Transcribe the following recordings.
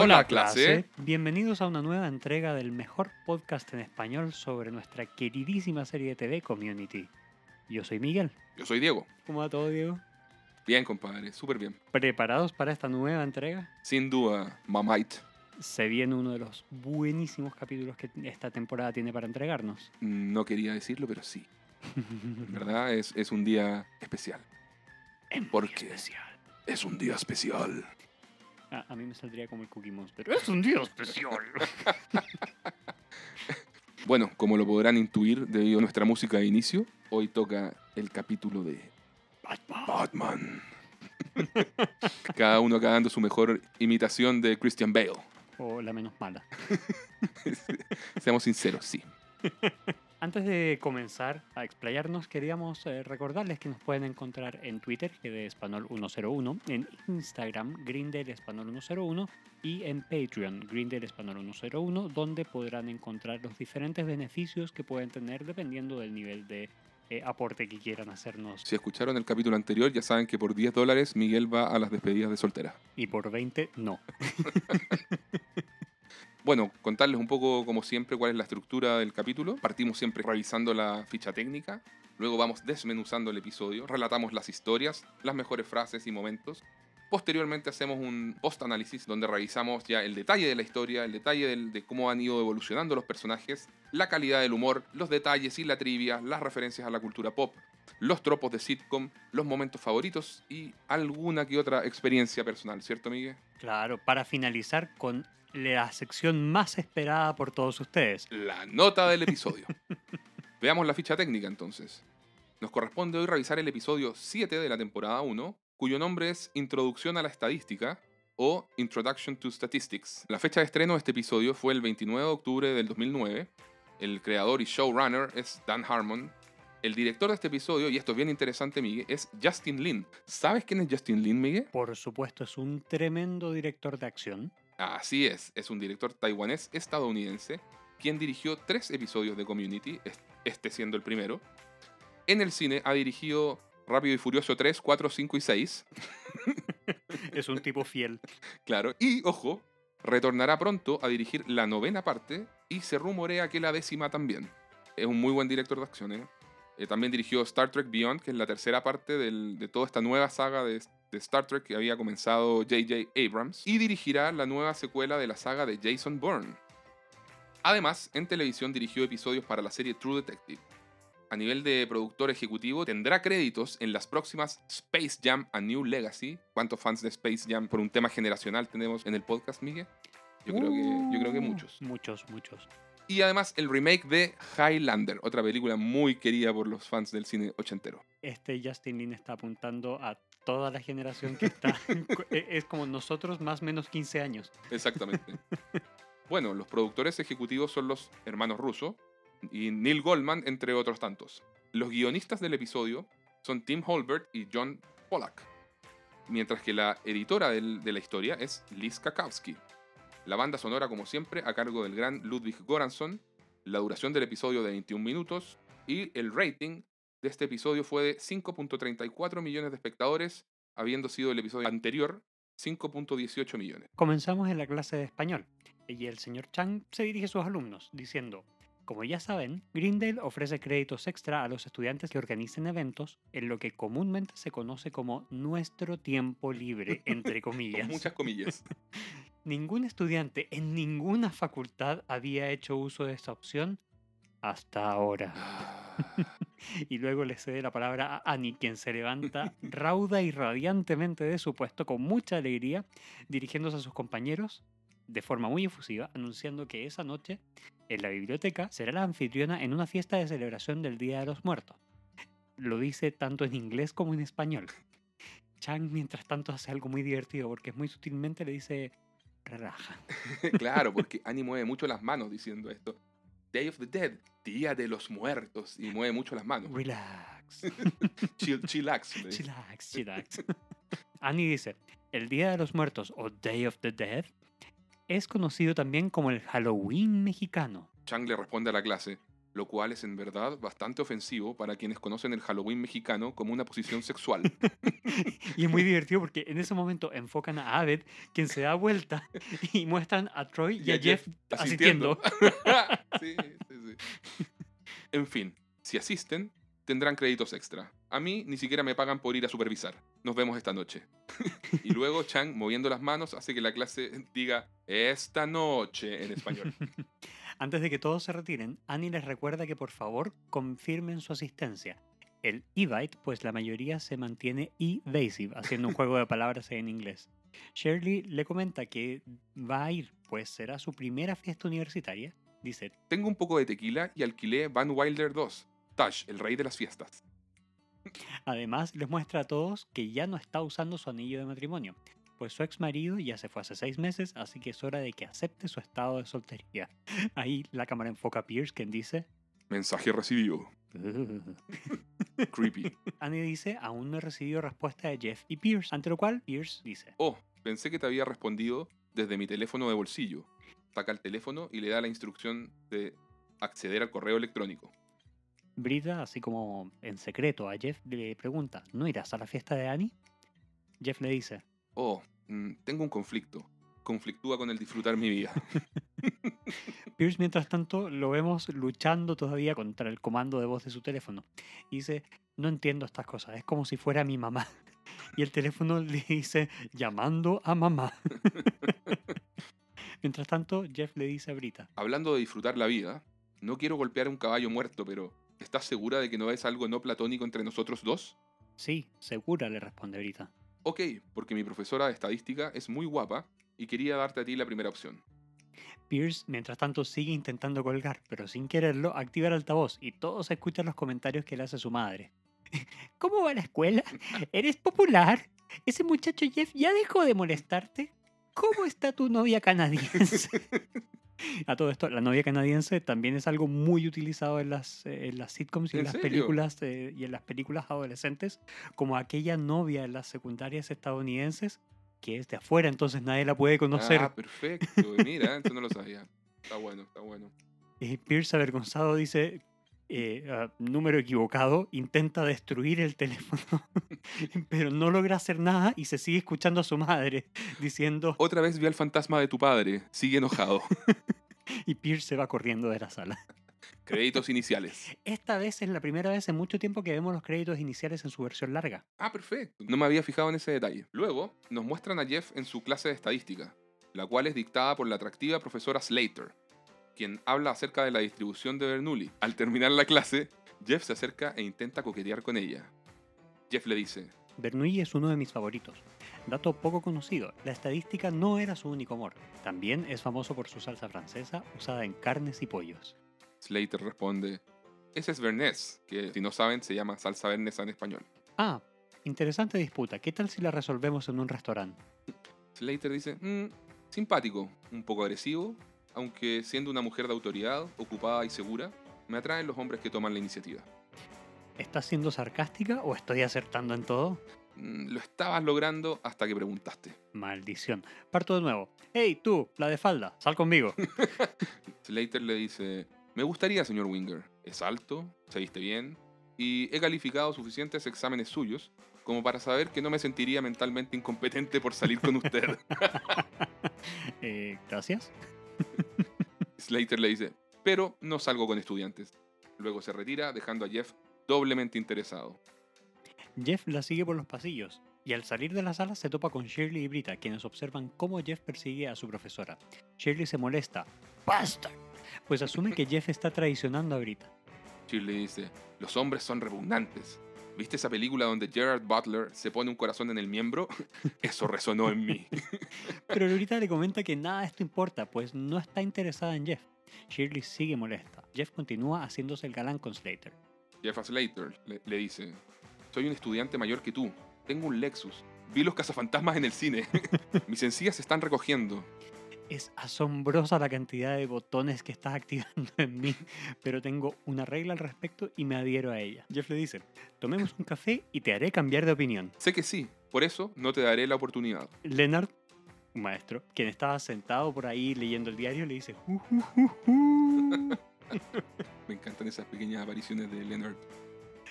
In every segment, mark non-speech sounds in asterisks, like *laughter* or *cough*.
Hola, clase. Bienvenidos a una nueva entrega del mejor podcast en español sobre nuestra queridísima serie de TV Community. Yo soy Miguel. Yo soy Diego. ¿Cómo va todo, Diego? Bien, compadre, súper bien. ¿Preparados para esta nueva entrega? Sin duda, mamite. Se viene uno de los buenísimos capítulos que esta temporada tiene para entregarnos. No quería decirlo, pero sí. En ¿Verdad? Es, es un día especial. *laughs* ¿Por qué? especial. Es un día especial. A mí me saldría como el Cookie Monster. Es un día especial. *laughs* bueno, como lo podrán intuir debido a nuestra música de inicio, hoy toca el capítulo de Batman. Batman. *laughs* Cada uno acá dando su mejor imitación de Christian Bale. O la menos mala. *laughs* Seamos sinceros, sí. Antes de comenzar a explayarnos, queríamos eh, recordarles que nos pueden encontrar en Twitter, que de Español 101, en Instagram, Grindel Español 101 y en Patreon, Grindel Español 101, donde podrán encontrar los diferentes beneficios que pueden tener dependiendo del nivel de eh, aporte que quieran hacernos. Si escucharon el capítulo anterior, ya saben que por 10 dólares Miguel va a las despedidas de soltera. Y por 20, no. *laughs* Bueno, contarles un poco, como siempre, cuál es la estructura del capítulo. Partimos siempre revisando la ficha técnica, luego vamos desmenuzando el episodio, relatamos las historias, las mejores frases y momentos. Posteriormente hacemos un post-análisis donde revisamos ya el detalle de la historia, el detalle de cómo han ido evolucionando los personajes, la calidad del humor, los detalles y la trivia, las referencias a la cultura pop, los tropos de sitcom, los momentos favoritos y alguna que otra experiencia personal, ¿cierto, Miguel? Claro, para finalizar con la sección más esperada por todos ustedes. La nota del episodio. *laughs* Veamos la ficha técnica entonces. Nos corresponde hoy revisar el episodio 7 de la temporada 1, cuyo nombre es Introducción a la Estadística o Introduction to Statistics. La fecha de estreno de este episodio fue el 29 de octubre del 2009. El creador y showrunner es Dan Harmon. El director de este episodio, y esto es bien interesante, Miguel, es Justin Lin. ¿Sabes quién es Justin Lin, Miguel? Por supuesto, es un tremendo director de acción. Así es, es un director taiwanés estadounidense quien dirigió tres episodios de Community, este siendo el primero. En el cine ha dirigido Rápido y Furioso 3, 4, 5 y 6. es un tipo fiel. *laughs* Claro, y ojo, retornará pronto a dirigir la novena parte y se rumorea que la décima también. Es un muy buen director de acción. ¿eh? Eh, también dirigió Star Trek Beyond, que es la tercera parte de toda esta nueva saga de, de Star Trek que había comenzado J.J. Abrams, y dirigirá la nueva secuela de la saga de Jason Bourne. Además, en televisión dirigió episodios para la serie True Detective. A nivel de productor ejecutivo, tendrá créditos en las próximas Space Jam A New Legacy. ¿Cuántos fans de Space Jam por un tema generacional tenemos en el podcast, Miguel? Yo, creo, que, yo creo que uh, muchos. Muchos, muchos. Y además el remake de Highlander, otra película muy querida por los fans del cine ochentero. Este Justin Lin está apuntando a toda la generación que está. *laughs* E, es como nosotros más o menos 15 años. Exactamente. *laughs* bueno, los productores ejecutivos son los hermanos Russo y Neil Goldman, entre otros tantos. Los guionistas del episodio son Tim Holbert y John Pollack, mientras que la editora de la historia es Liz Kakowski. La banda sonora, como siempre, a cargo del gran Ludwig Goranson, la duración del episodio de 21 minutos y el rating de este episodio fue de 5.34 millones de espectadores, habiendo sido el episodio anterior 5.18 millones. Comenzamos en la clase de español y el señor Chang se dirige a sus alumnos diciendo, como ya saben, Grindel ofrece créditos extra a los estudiantes que organicen eventos en lo que comúnmente se conoce como nuestro tiempo libre, *laughs* entre comillas. muchas comillas. *laughs* Ningún estudiante en ninguna facultad había hecho uso de esta opción hasta ahora. Ah. *laughs* y luego le cede la palabra a Annie, quien se levanta rauda y radiantemente de su puesto con mucha alegría, dirigiéndose a sus compañeros de forma muy efusiva, anunciando que esa noche en la biblioteca será la anfitriona en una fiesta de celebración del Día de los Muertos. Lo dice tanto en inglés como en español. Chang, mientras tanto, hace algo muy divertido porque muy sutilmente le dice relaja. *laughs* claro, porque Annie mueve mucho las manos diciendo esto. Day of the Dead, Día de los Muertos, y mueve mucho las manos. Relax. *laughs* chillax. Chillax, chillax. *laughs* Annie dice, el Día de los Muertos o Day of the Dead es conocido también como el Halloween mexicano. Chang le responde a la clase, lo cual es en verdad bastante ofensivo para quienes conocen el Halloween mexicano como una posición sexual. *laughs* Y es muy divertido porque en ese momento enfocan a Abed, quien se da vuelta, *laughs* y muestran a Troy y, a Jeff, asistiendo. *laughs* sí, sí, sí. En fin, si asisten, tendrán créditos extra. A mí ni siquiera me pagan por ir a supervisar. Nos vemos esta noche. *laughs* y luego Chang, moviendo las manos, hace que la clase diga esta noche en español. *laughs* Antes de que todos se retiren, Annie les recuerda que por favor confirmen su asistencia. El Evite, pues la mayoría se mantiene evasive, haciendo un juego de *laughs* palabras en inglés. Shirley le comenta que va a ir, pues será su primera fiesta universitaria. Dice, Tengo un poco de tequila y alquilé Van Wilder 2. Tash, el rey de las fiestas. Además, les muestra a todos que ya no está usando su anillo de matrimonio, pues su ex marido ya se fue hace seis meses, así que es hora de que acepte su estado de soltería. *laughs* Ahí la cámara enfoca a Pierce, quien dice... Mensaje recibido. *laughs* Creepy. Annie dice, aún no he recibido respuesta de Jeff y Pierce, ante lo cual Pierce dice, Oh, pensé que te había respondido desde mi teléfono de bolsillo. Saca el teléfono y le da la instrucción de acceder al correo electrónico. Brita, así como en secreto a Jeff, le pregunta, ¿no irás a la fiesta de Annie? Jeff le dice, Oh, mm, tengo un conflicto. Conflictúa con el disfrutar mi vida. *laughs* Pierce, mientras tanto, lo vemos luchando todavía contra el comando de voz de su teléfono. Y dice, no entiendo estas cosas, es como si fuera mi mamá. *laughs* Y el teléfono *laughs* le dice, llamando a mamá. mientras tanto, Jeff le dice a Brita, Hablando de disfrutar la vida, no quiero golpear un caballo muerto, pero ¿estás segura de que no es algo no platónico entre nosotros dos? sí, segura, le responde Brita. Ok, porque mi profesora de estadística es muy guapa y quería darte a ti la primera opción. Pierce, mientras tanto, sigue intentando colgar, pero sin quererlo, activa el altavoz y todos escuchan los comentarios que le hace su madre. *laughs* ¿Cómo va la escuela? *laughs* ¿Eres popular? ¿Ese muchacho Jeff ya dejó de molestarte? ¿Cómo está tu novia canadiense? *laughs* A todo esto, la novia canadiense también es algo muy utilizado en las, eh, en las sitcoms y en, ¿En las serio? películas eh, y en las películas adolescentes, como aquella novia en las secundarias estadounidenses que es de afuera, entonces nadie la puede conocer. Ah, perfecto. Mira, eso no lo sabía. Está bueno, está bueno. *laughs* Eh, Pierce avergonzado dice, eh, ah, número equivocado, intenta destruir el *laughs* teléfono, pero no logra hacer nada y se sigue escuchando a su madre *laughs* diciendo, Otra vez vi al fantasma de tu padre. Sigue enojado. *laughs* y Pierce se va corriendo de la sala. Créditos iniciales. Esta vez es la primera vez en mucho tiempo que vemos los créditos iniciales en su versión larga. Ah, perfecto. No me había fijado en ese detalle. Luego, nos muestran a Jeff en su clase de estadística, la cual es dictada por la atractiva profesora Slater, quien habla acerca de la distribución de Bernoulli. Al terminar la clase, Jeff se acerca e intenta coquetear con ella. Jeff le dice, Bernoulli es uno de mis favoritos. Dato poco conocido, la estadística no era su único amor. También es famoso por su salsa francesa usada en carnes y pollos. Slater responde, ese es Bernés, que si no saben se llama salsa bernesa en español. Ah, interesante disputa. ¿Qué tal si la resolvemos en un restaurante? Slater dice, "Mm, simpático, un poco agresivo, aunque siendo una mujer de autoridad, ocupada y segura, me atraen los hombres que toman la iniciativa. ¿Estás siendo sarcástica o estoy acertando en todo? Mm, Lo estabas logrando hasta que preguntaste. Maldición. Parto de nuevo. Hey, tú, la de falda, sal conmigo. *laughs* Slater le dice, me gustaría, señor Winger. Es alto, se viste bien, y he calificado suficientes exámenes suyos como para saber que no me sentiría mentalmente incompetente por salir con usted. *laughs* Eh, Gracias. *laughs* Slater le dice, pero no salgo con estudiantes. Luego se retira, dejando a Jeff doblemente interesado. Jeff la sigue por los pasillos y al salir de la sala se topa con Shirley y Brita, quienes observan cómo Jeff persigue a su profesora. Shirley se molesta. ¡Basta! Pues asume que Jeff está traicionando a Brita. Shirley dice, los hombres son repugnantes. ¿Viste esa película donde Gerard Butler se pone un corazón en el miembro? *laughs* Eso resonó en mí. *laughs* Pero Brita le comenta que nada de esto importa, pues no está interesada en Jeff. Shirley sigue molesta. Jeff continúa haciéndose el galán con Slater. Jeff Slater le, le dice, soy un estudiante mayor que tú. Tengo un Lexus. Vi los cazafantasmas en el cine. *laughs* Mis encías se están recogiendo. Es asombrosa la cantidad de botones que estás activando en mí, pero tengo una regla al respecto y me adhiero a ella. Jeff le dice, tomemos un café y te haré cambiar de opinión. Sé que sí, por eso no te daré la oportunidad. Leonard, un maestro, quien estaba sentado por ahí leyendo el diario, le dice, "Ju, ju, ju, ju". *laughs* Me encantan esas pequeñas apariciones de Leonard.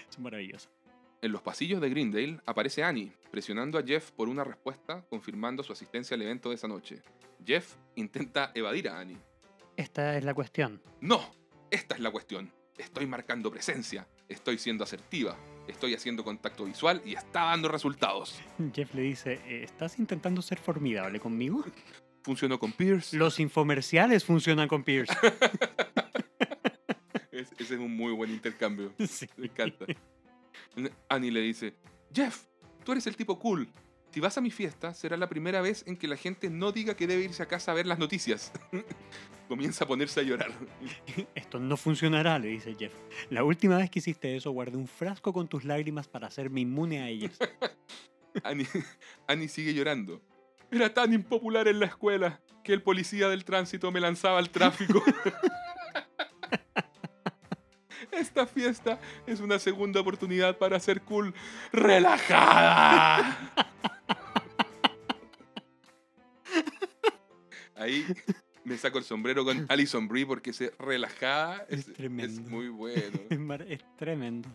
Es maravilloso. En los pasillos de Greendale aparece Annie, presionando a Jeff por una respuesta, confirmando su asistencia al evento de esa noche. Jeff intenta evadir a Annie. Esta es la cuestión. No, esta es la cuestión. Estoy marcando presencia, estoy siendo asertiva, estoy haciendo contacto visual y está dando resultados. Jeff le dice, "Eh, ¿estás intentando ser formidable conmigo? *laughs* Funcionó con Pierce. Los infomerciales funcionan con Pierce. *laughs* Es- ese es un muy buen intercambio. *laughs* Sí. Me encanta. Annie le dice, Jeff, tú eres el tipo cool. Si vas a mi fiesta, será la primera vez en que la gente no diga que debe irse a casa a ver las noticias. *laughs* Comienza a ponerse a llorar. *laughs* Esto no funcionará, le dice Jeff. La última vez que hiciste eso, guardé un frasco con tus lágrimas para hacerme inmune a ellas. *laughs* Annie, Annie sigue llorando. Era tan impopular en la escuela que el policía del tránsito me lanzaba al tráfico. Esta fiesta es una segunda oportunidad para ser cool relajada. Ahí me saco el sombrero con Alison Brie porque ese relajada Es es, es tremendo. muy bueno. *laughs* Es tremendo.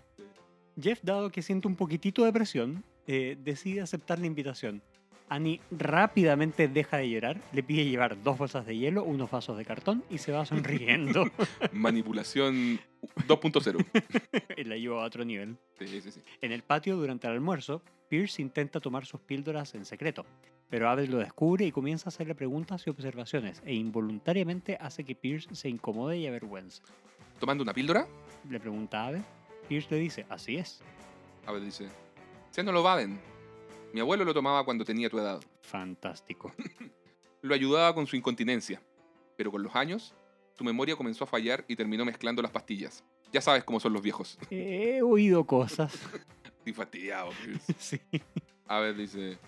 Jeff, dado que siente un poquitito de presión, eh, decide aceptar la invitación. Annie rápidamente deja de llorar, le pide llevar dos bolsas de hielo, unos vasos de cartón y se va sonriendo. *laughs* Manipulación 2.0. *laughs* y la lleva a otro nivel. Sí, sí, sí. En el patio, durante el almuerzo, Pierce intenta tomar sus píldoras en secreto, pero Abed lo descubre y comienza a hacerle preguntas y observaciones, e involuntariamente hace que Pierce se incomode y avergüence. ¿Tomando una píldora? Le pregunta a Abed, Pierce le dice, así es. A ver, dice. Se no lo vaden. Mi abuelo lo tomaba cuando tenía tu edad. Fantástico. *laughs* Lo ayudaba con su incontinencia. Pero con los años, su memoria comenzó a fallar y terminó mezclando las pastillas. Ya sabes cómo son los viejos. *laughs* He oído cosas. *laughs* Estoy fastidiado. Sí. A ver, dice.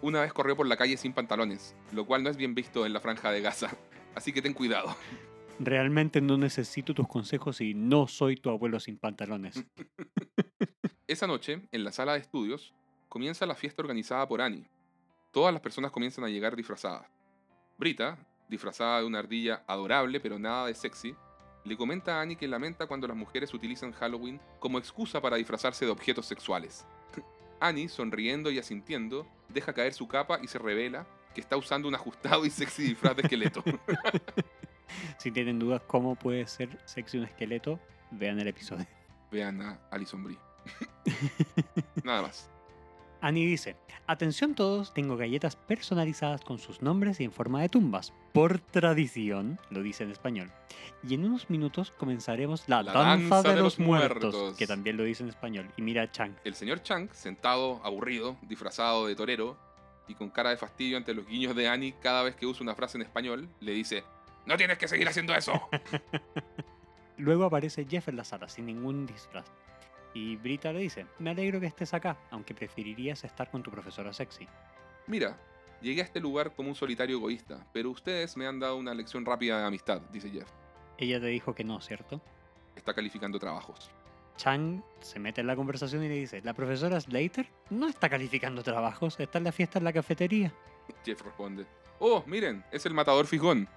Una vez corrió por la calle sin pantalones, lo cual no es bien visto en la franja de Gaza. Así que ten cuidado. Realmente no necesito tus consejos y no soy tu abuelo sin pantalones. Esa noche, en la sala de estudios, comienza la fiesta organizada por Annie. Todas las personas comienzan a llegar disfrazadas. Brita, disfrazada de una ardilla adorable pero nada de sexy, le comenta a Annie que lamenta cuando las mujeres utilizan Halloween como excusa para disfrazarse de objetos sexuales. *laughs* Annie, sonriendo y asintiendo, deja caer su capa y se revela que está usando un ajustado y sexy disfraz de esqueleto. *laughs* Si tienen dudas cómo puede ser sexy un esqueleto, vean el episodio. Vean a Alison Brie. *laughs* Nada más. Annie dice, atención todos, tengo galletas personalizadas con sus nombres y en forma de tumbas. Por tradición, lo dice en español. Y en unos minutos comenzaremos la, La danza, de, los muertos, muertos. que también lo dice en español. Y mira a Chang. El señor Chang, sentado, aburrido, disfrazado de torero y con cara de fastidio ante los guiños de Annie cada vez que usa una frase en español, le dice: ¡No tienes que seguir haciendo eso! *laughs* Luego aparece Jeff en la sala sin ningún disfraz. Y Brita le dice, me alegro que estés acá, aunque preferirías estar con tu profesora sexy. Mira, llegué a este lugar como un solitario egoísta, pero ustedes me han dado una lección rápida de amistad, dice Jeff. Ella te dijo que no, ¿cierto? Está calificando trabajos. Chang se mete en la conversación y le dice, la profesora Slater no está calificando trabajos, está en la fiesta en la cafetería. Jeff responde: Oh, miren, es el matador fijón.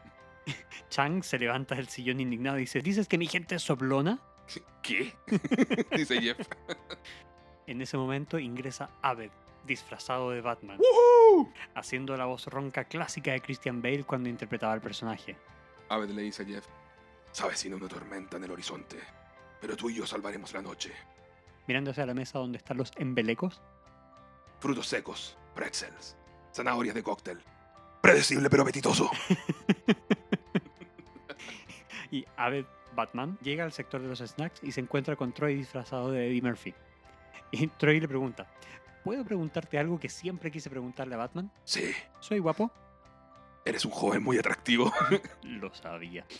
*laughs* Chang se levanta del sillón indignado y dice, ¿dices que mi gente es soplona? ¿Qué? *laughs* dice Jeff. En ese momento ingresa Abed, disfrazado de Batman, ¡Woohoo! haciendo la voz ronca clásica de Christian Bale cuando interpretaba al personaje. Abed le dice a Jeff: Se avecina una tormenta en el horizonte, pero tú y yo salvaremos la noche. Mirando hacia la mesa donde están los embelecos, Frutos secos, pretzels, zanahorias de cóctel. Predecible pero apetitoso. *laughs* y Abed Batman llega al sector de los snacks y se encuentra con Troy disfrazado de Eddie Murphy. Y Troy le pregunta, ¿puedo preguntarte algo que siempre quise preguntarle a Batman? Sí, ¿Soy guapo? eres un joven muy atractivo. *laughs* Lo sabía. *laughs*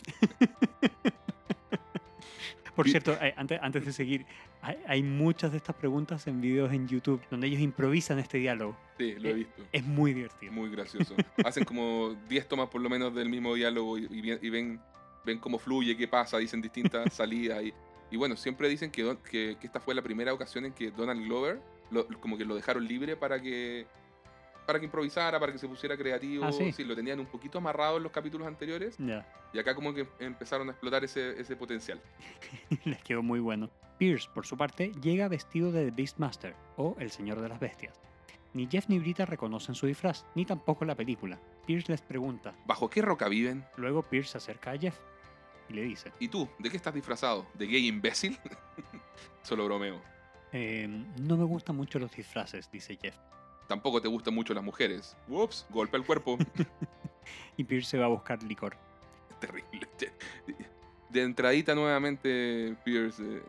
Por cierto, eh, antes, antes de seguir, hay, hay muchas de estas preguntas en videos en YouTube donde ellos improvisan este diálogo. Sí, lo he Eh, visto. Es muy divertido. Muy gracioso. Hacen como 10 tomas por lo menos del mismo diálogo y ven, ven cómo fluye, qué pasa, dicen distintas *laughs* salidas. Y, y bueno, siempre dicen que, Don- que, que esta fue la primera ocasión en que Donald Glover lo- como que lo dejaron libre para que para que improvisara, para que se pusiera creativo. Ah, ¿sí? lo tenían un poquito amarrado en los capítulos anteriores. Ya. Y acá como que empezaron a explotar ese, ese potencial. *laughs* Les quedó muy bueno. Pierce, por su parte, llega vestido de The Beastmaster, o el Señor de las Bestias. Ni Jeff ni Brita reconocen su disfraz, ni tampoco la película. Pierce les pregunta. ¿Bajo qué roca viven? Luego Pierce se acerca a Jeff y le dice: ¿Y tú? ¿De qué estás disfrazado? ¿De gay imbécil? *laughs* Solo bromeo. "Em, No me gustan mucho los disfraces, dice Jeff. Tampoco te gustan mucho las mujeres. Ups, golpe al cuerpo. *laughs* Y Pierce se va a buscar licor. Terrible. De entradita nuevamente Pierce eh,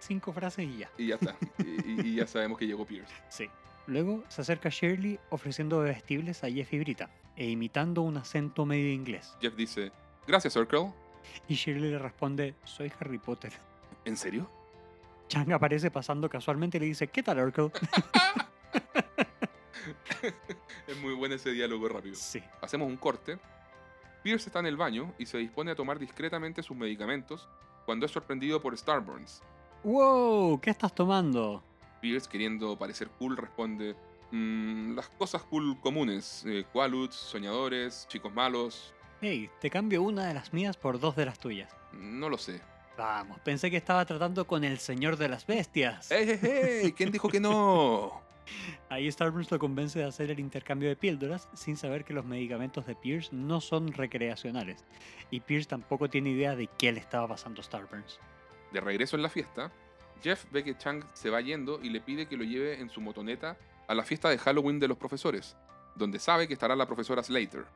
Cinco frases y ya. y ya está. *laughs* Y, y ya sabemos que llegó Pierce. Sí. Luego se acerca Shirley ofreciendo vestibles a Jeff y Brita, e imitando un acento medio inglés. Jeff dice, gracias Circle. Y Shirley le responde: Soy Harry Potter. ¿En serio? Chang aparece pasando casualmente y le dice: ¿Qué tal, Urkel? Es muy bueno ese diálogo rápido. sí. Hacemos un corte. Pierce está en el baño y se dispone a tomar discretamente sus medicamentos cuando es sorprendido por Starburns. ¡Wow! ¿Qué estás tomando? Pierce, queriendo parecer cool, responde: "Mm, Las cosas cool comunes: eh, Qualudes, soñadores, chicos malos. Hey, te cambio una de las mías por dos de las tuyas. No lo sé. Vamos, pensé que estaba tratando con el señor de las bestias. ¡Ey, ey, ey! ¿Quién dijo que no? *laughs* Ahí Starburns lo convence de hacer el intercambio de píldoras sin saber que los medicamentos de Pierce no son recreacionales. Y Pierce tampoco tiene idea de qué le estaba pasando a Starburns. De regreso en la fiesta, Jeff ve que Chang se va yendo y le pide que lo lleve en su motoneta a la fiesta de Halloween de los profesores, donde sabe que estará la profesora Slater.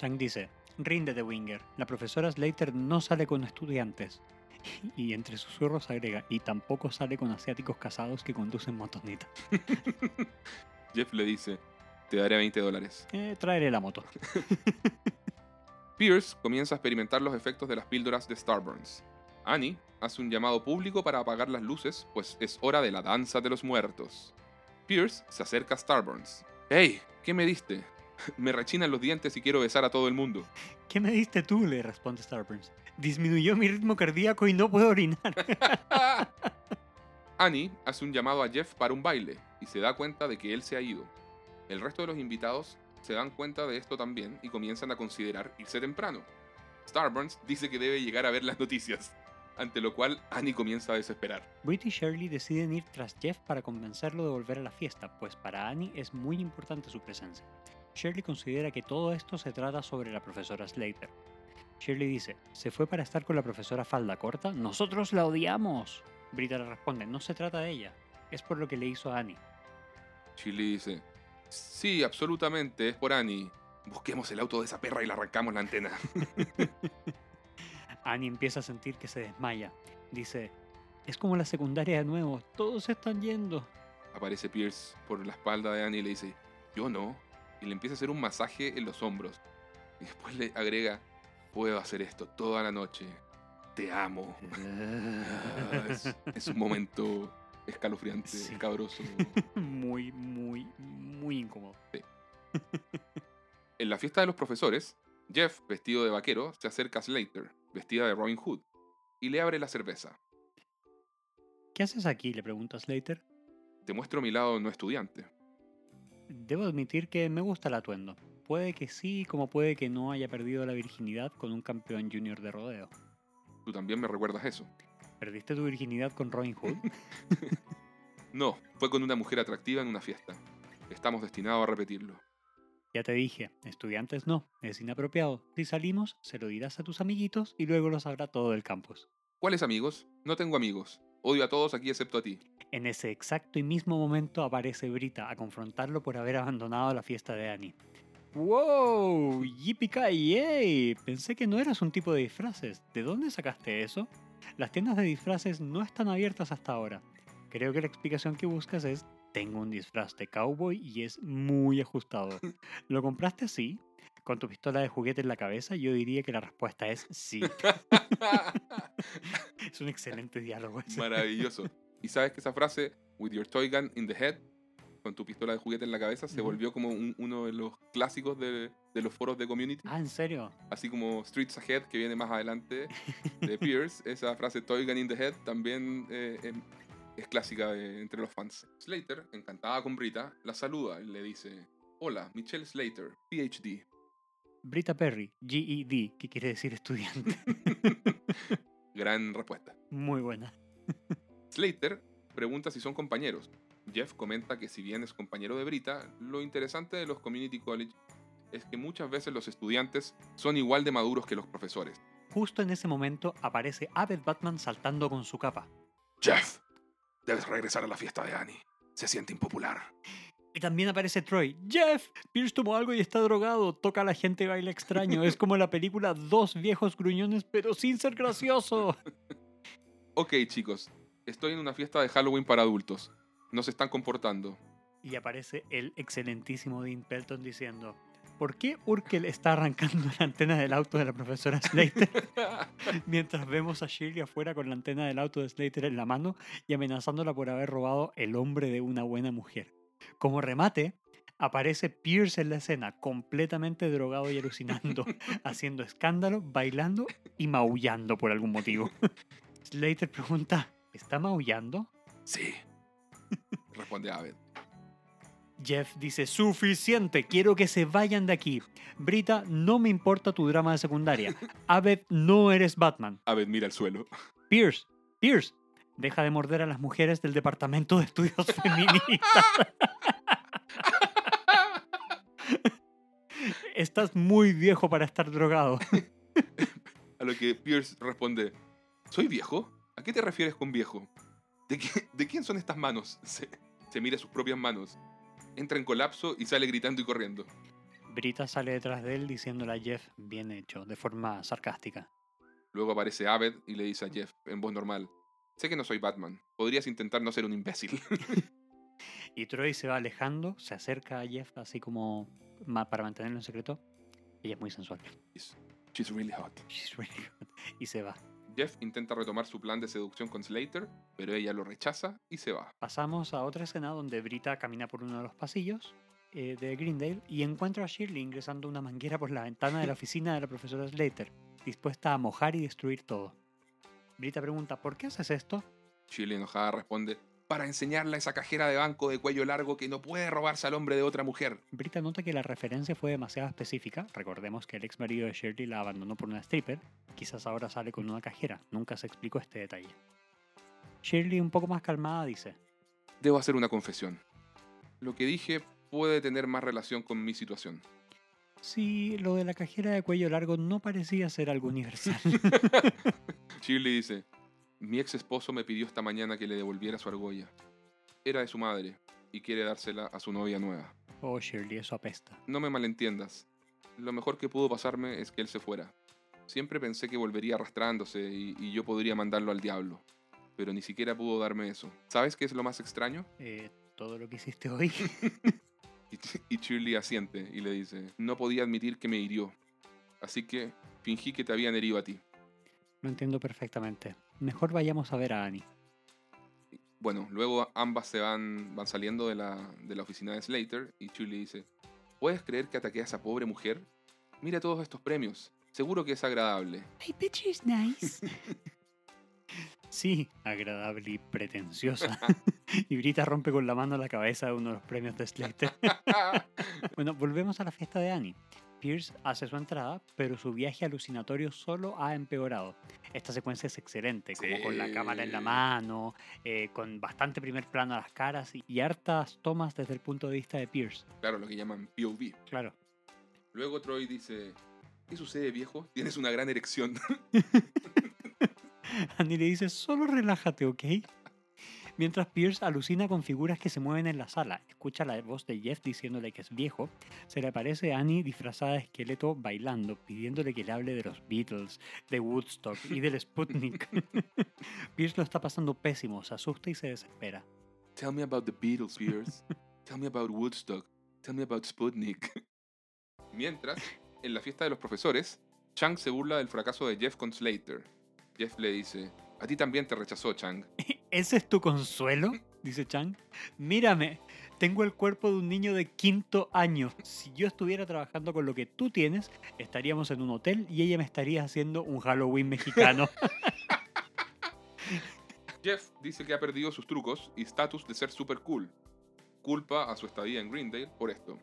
Chang dice, ríndete Winger, la profesora Slater no sale con estudiantes. *laughs* Y entre susurros agrega, y tampoco sale con asiáticos casados que conducen motoneta. *laughs* Jeff le dice, te daré 20 dólares. Eh, traeré la moto. *laughs* Pierce comienza a experimentar los efectos de las píldoras de Starburns. Annie hace un llamado público para apagar las luces, pues es hora de la danza de los muertos. Pierce se acerca a Starburns. ¡Hey! ¿Qué me diste? *laughs* Me rechinan los dientes y quiero besar a todo el mundo. ¿Qué me diste tú? le responde Starburns. Disminuyó mi ritmo cardíaco y no puedo orinar. *laughs* Annie hace un llamado a Jeff para un baile y se da cuenta de que él se ha ido. El resto de los invitados se dan cuenta de esto también y comienzan a considerar irse temprano. Starburns dice que debe llegar a ver las noticias, ante lo cual Annie comienza a desesperar. Britt y Shirley deciden ir tras Jeff para convencerlo de volver a la fiesta, pues para Annie es muy importante su presencia. Shirley considera que todo esto se trata sobre la profesora Slater. Shirley dice, ¿se fue para estar con la profesora falda corta? Nosotros la odiamos. Brita le responde, no se trata de ella, es por lo que le hizo a Annie. Shirley dice, sí, absolutamente, es por Annie. Busquemos el auto de esa perra y le arrancamos la antena. *laughs* Annie empieza a sentir que se desmaya. Dice, es como la secundaria de nuevo, todos se están yendo. Aparece Pierce por la espalda de Annie y le dice, yo no. Y le empieza a hacer un masaje en los hombros. Y después le agrega, puedo hacer esto toda la noche. Te amo. *laughs* Es, es un momento escalofriante, Sí. cabroso. *laughs* muy, muy, muy incómodo. En la fiesta de los profesores, Jeff, vestido de vaquero, se acerca a Slater, vestida de Robin Hood, y le abre la cerveza. ¿Qué haces aquí? le pregunta Slater. Te muestro mi lado no estudiante. Debo admitir que me gusta el atuendo. Puede que sí, como puede que no haya perdido la virginidad con un campeón junior de rodeo. Tú también me recuerdas eso. ¿Perdiste tu virginidad con Robin Hood? *laughs* No, fue con una mujer atractiva en una fiesta. Estamos destinados a repetirlo. ya te dije, estudiantes no, es inapropiado. Si salimos, se lo dirás a tus amiguitos y luego lo sabrá todo el campus. ¿Cuáles amigos? No tengo amigos. Odio a todos aquí excepto a ti. En ese exacto y mismo momento aparece Brita a confrontarlo por haber abandonado la fiesta de Annie. ¡Wow! ¡Yippee Pensé que no eras un tipo de disfraces. ¿De dónde sacaste eso? Las tiendas de disfraces no están abiertas hasta ahora. Creo que la explicación que buscas es: tengo un disfraz de cowboy y es muy ajustado. ¿Lo compraste así? ¿Con tu pistola de juguete en la cabeza? Yo diría que la respuesta es sí. *laughs* es un excelente diálogo. ese. Maravilloso. ¿Y sabes que esa frase, with your toy gun in the head, con tu pistola de juguete en la cabeza, se volvió como un- uno de los clásicos de, de los foros de community? Ah, ¿en serio? Así como Streets Ahead, que viene más adelante, de *laughs* Pierce. Esa frase toy gun in the head también eh, em, es clásica entre los fans. Slater, encantada con Brita, la saluda y le dice: Hola, Michelle Slater, PhD. Brita Perry, GED, que quiere decir estudiante. *laughs* Gran respuesta. Muy buena. Slater pregunta si son compañeros. Jeff comenta que si bien es compañero de Brita, lo interesante de los community college es que muchas veces los estudiantes son igual de maduros que los profesores. Justo en ese momento aparece Abed Batman saltando con su capa. Jeff, debes regresar a la fiesta de Annie. Se siente impopular. Y también aparece Troy. Jeff, Pierce tomó algo y está drogado. Toca a la gente baila extraño. Es como la película Dos viejos gruñones, pero sin ser gracioso. *laughs* Ok, chicos, estoy en una fiesta de Halloween para adultos. No se están comportando. Y aparece el excelentísimo Dean Pelton diciendo: ¿Por qué Urkel está arrancando la antena del auto de la profesora Slater? *laughs* Mientras vemos a Shirley afuera con la antena del auto de Slater en la mano y amenazándola por haber robado el hombre de una buena mujer. Como remate, aparece Pierce en la escena, completamente drogado y alucinando, *laughs* haciendo escándalo, bailando y maullando por algún motivo. *laughs* Slater pregunta, ¿está maullando? Sí. *laughs* Responde Abed. Jeff dice, suficiente, quiero que se vayan de aquí. Brita, no me importa tu drama de secundaria. *laughs* Abed, no eres Batman. Abed mira al suelo. Pierce, Pierce, deja de morder a las mujeres del Departamento de Estudios *laughs* Feministas. Estás muy viejo para estar drogado. A lo que Pierce responde: ¿Soy viejo? ¿A qué te refieres con viejo? ¿De, qué- de quién son estas manos? *laughs* Se, se mira sus propias manos. Entra en colapso y sale gritando y corriendo. Brita sale detrás de él diciéndole a Jeff, bien hecho, de forma sarcástica. Luego aparece Abed y le dice a Jeff, en voz normal: Sé que no soy Batman. Podrías intentar no ser un imbécil. *laughs* Y Troy se va alejando, se acerca a Jeff así como para mantenerlo en secreto. Ella es muy sensual. She's really hot. She's really hot. Y se va. Jeff intenta retomar su plan de seducción con Slater, pero ella lo rechaza y se va. Pasamos a otra escena donde Brita camina por uno de los pasillos eh, de Greendale y encuentra a Shirley ingresando una manguera por la ventana de la oficina de la profesora Slater, dispuesta a mojar y destruir todo. Brita pregunta, ¿por qué haces esto? Shirley enojada responde, para enseñarle a esa cajera de banco de cuello largo que no puede robarse al hombre de otra mujer. Brita nota que la referencia fue demasiado específica. Recordemos que el ex marido de Shirley la abandonó por una stripper. Quizás ahora sale con una cajera. Nunca se explicó este detalle. Shirley, un poco más calmada, dice: Debo hacer una confesión. Lo que dije puede tener más relación con mi situación. Sí, lo de la cajera de cuello largo no parecía ser algo universal. *laughs* *laughs* Shirley dice, mi ex esposo me pidió esta mañana que le devolviera su argolla. Era de su madre y quiere dársela a su novia nueva. oh, Shirley, eso apesta. No me malentiendas. Lo mejor que pudo pasarme es que él se fuera. Siempre pensé que volvería arrastrándose y, y yo podría mandarlo al diablo. Pero ni siquiera pudo darme eso. ¿Sabes qué es lo más extraño? Eh, Todo lo que hiciste hoy. *laughs* Y, y Shirley asiente y le dice, no podía admitir que me hirió. Así que fingí que te habían herido a ti. Lo entiendo perfectamente. Mejor vayamos a ver a Annie. Bueno, luego ambas se van, van saliendo de la, de la oficina de Slater y Shirley dice, ¿puedes creer que ataqué a esa pobre mujer? Mira todos estos premios. Seguro que es agradable. My picture is nice. *laughs* sí, agradable y pretenciosa. *laughs* y Brita rompe con la mano la cabeza de uno de los premios de Slater. *laughs* bueno, volvemos a la fiesta de Annie. Pierce hace su entrada, pero su viaje alucinatorio solo ha empeorado. Esta secuencia es excelente, como con la cámara en la mano, eh, con bastante primer plano a las caras y, y hartas tomas desde el punto de vista de Pierce. claro, lo que llaman POV. Claro. Luego Troy dice, ¿qué sucede viejo? Tienes una gran erección. *laughs* Annie le dice, solo relájate, ¿ok? Mientras Pierce alucina con figuras que se mueven en la sala, escucha la voz de Jeff diciéndole que es viejo, se le aparece a Annie disfrazada de esqueleto bailando, pidiéndole que le hable de los Beatles, de Woodstock y del Sputnik. *laughs* Pierce lo está pasando pésimo, se asusta y se desespera. Tell me about the Beatles, Pierce. Tell me about Woodstock. Tell me about Sputnik. *laughs* Mientras, en la fiesta de los profesores, Chang se burla del fracaso de Jeff con Slater. Jeff le dice, a ti también te rechazó, Chang. *laughs* ¿Ese es tu consuelo? Dice Chang. Mírame, tengo el cuerpo de un niño de quinto año. Si yo estuviera trabajando con lo que tú tienes, estaríamos en un hotel y ella me estaría haciendo un Halloween mexicano. *laughs* Jeff dice que ha perdido sus trucos y status de ser super cool. Culpa a su estadía en Greendale por esto.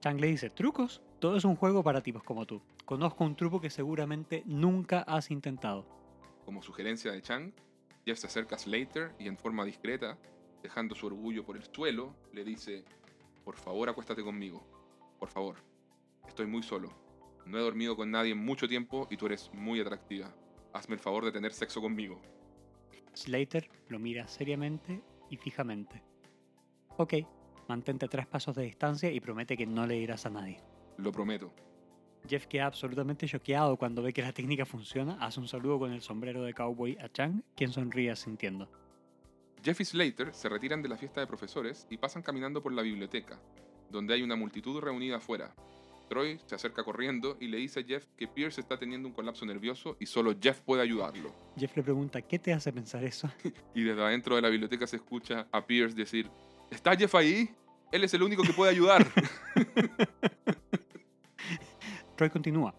Chang le dice, ¿trucos? Todo es un juego para tipos como tú. Conozco un truco que seguramente nunca has intentado. Como sugerencia de Chang, Jeff se acerca a Slater y en forma discreta, dejando su orgullo por el suelo, le dice, por favor acuéstate conmigo. Por favor. Estoy muy solo. No he dormido con nadie en mucho tiempo y tú eres muy atractiva. Hazme el favor de tener sexo conmigo. Slater lo mira seriamente y fijamente. Ok, mantente tres pasos de distancia y promete que no le dirás a nadie. Lo prometo. Jeff queda absolutamente choqueado cuando ve que la técnica funciona, hace un saludo con el sombrero de cowboy a Chang, quien sonríe sintiendo. Jeff y Slater se retiran de la fiesta de profesores y pasan caminando por la biblioteca, donde hay una multitud reunida afuera. Troy se acerca corriendo y le dice a Jeff que Pierce está teniendo un colapso nervioso y solo Jeff puede ayudarlo. Jeff le pregunta, ¿qué te hace pensar eso? *laughs* Y desde adentro de la biblioteca se escucha a Pierce decir, ¿está Jeff ahí? Él es el único que puede ayudar. *laughs* Troy continúa.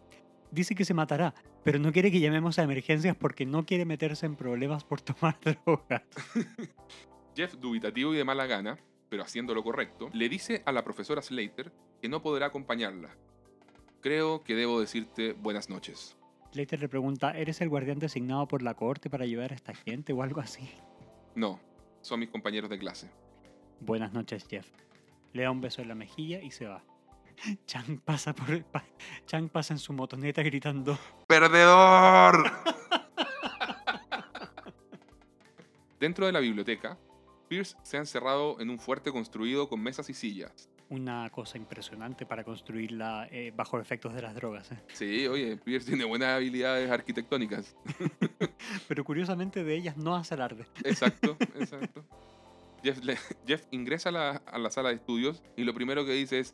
Dice que se matará, pero no quiere que llamemos a emergencias porque no quiere meterse en problemas por tomar *laughs* drogas. Jeff, dubitativo y de mala gana, pero haciendo lo correcto, le dice a la profesora Slater que no podrá acompañarla. Creo que debo decirte buenas noches. Slater le pregunta, ¿eres el guardián designado por la corte para ayudar a esta gente o algo así? No, son mis compañeros de clase. Buenas noches, Jeff. Le da un beso en la mejilla y se va. *laughs* Chang pasa por pa- Chang pasa en su motoneta gritando ¡Perdedor! *laughs* Dentro de la biblioteca, Pierce se ha encerrado en un fuerte construido con mesas y sillas. una cosa impresionante para construirla eh, bajo efectos de las drogas. ¿eh? Sí, oye, Pierce tiene buenas habilidades arquitectónicas. *laughs* Pero curiosamente de ellas no hace alarde. Exacto, exacto. Jeff, le- Jeff ingresa a la, a la sala de estudios y lo primero que dice es,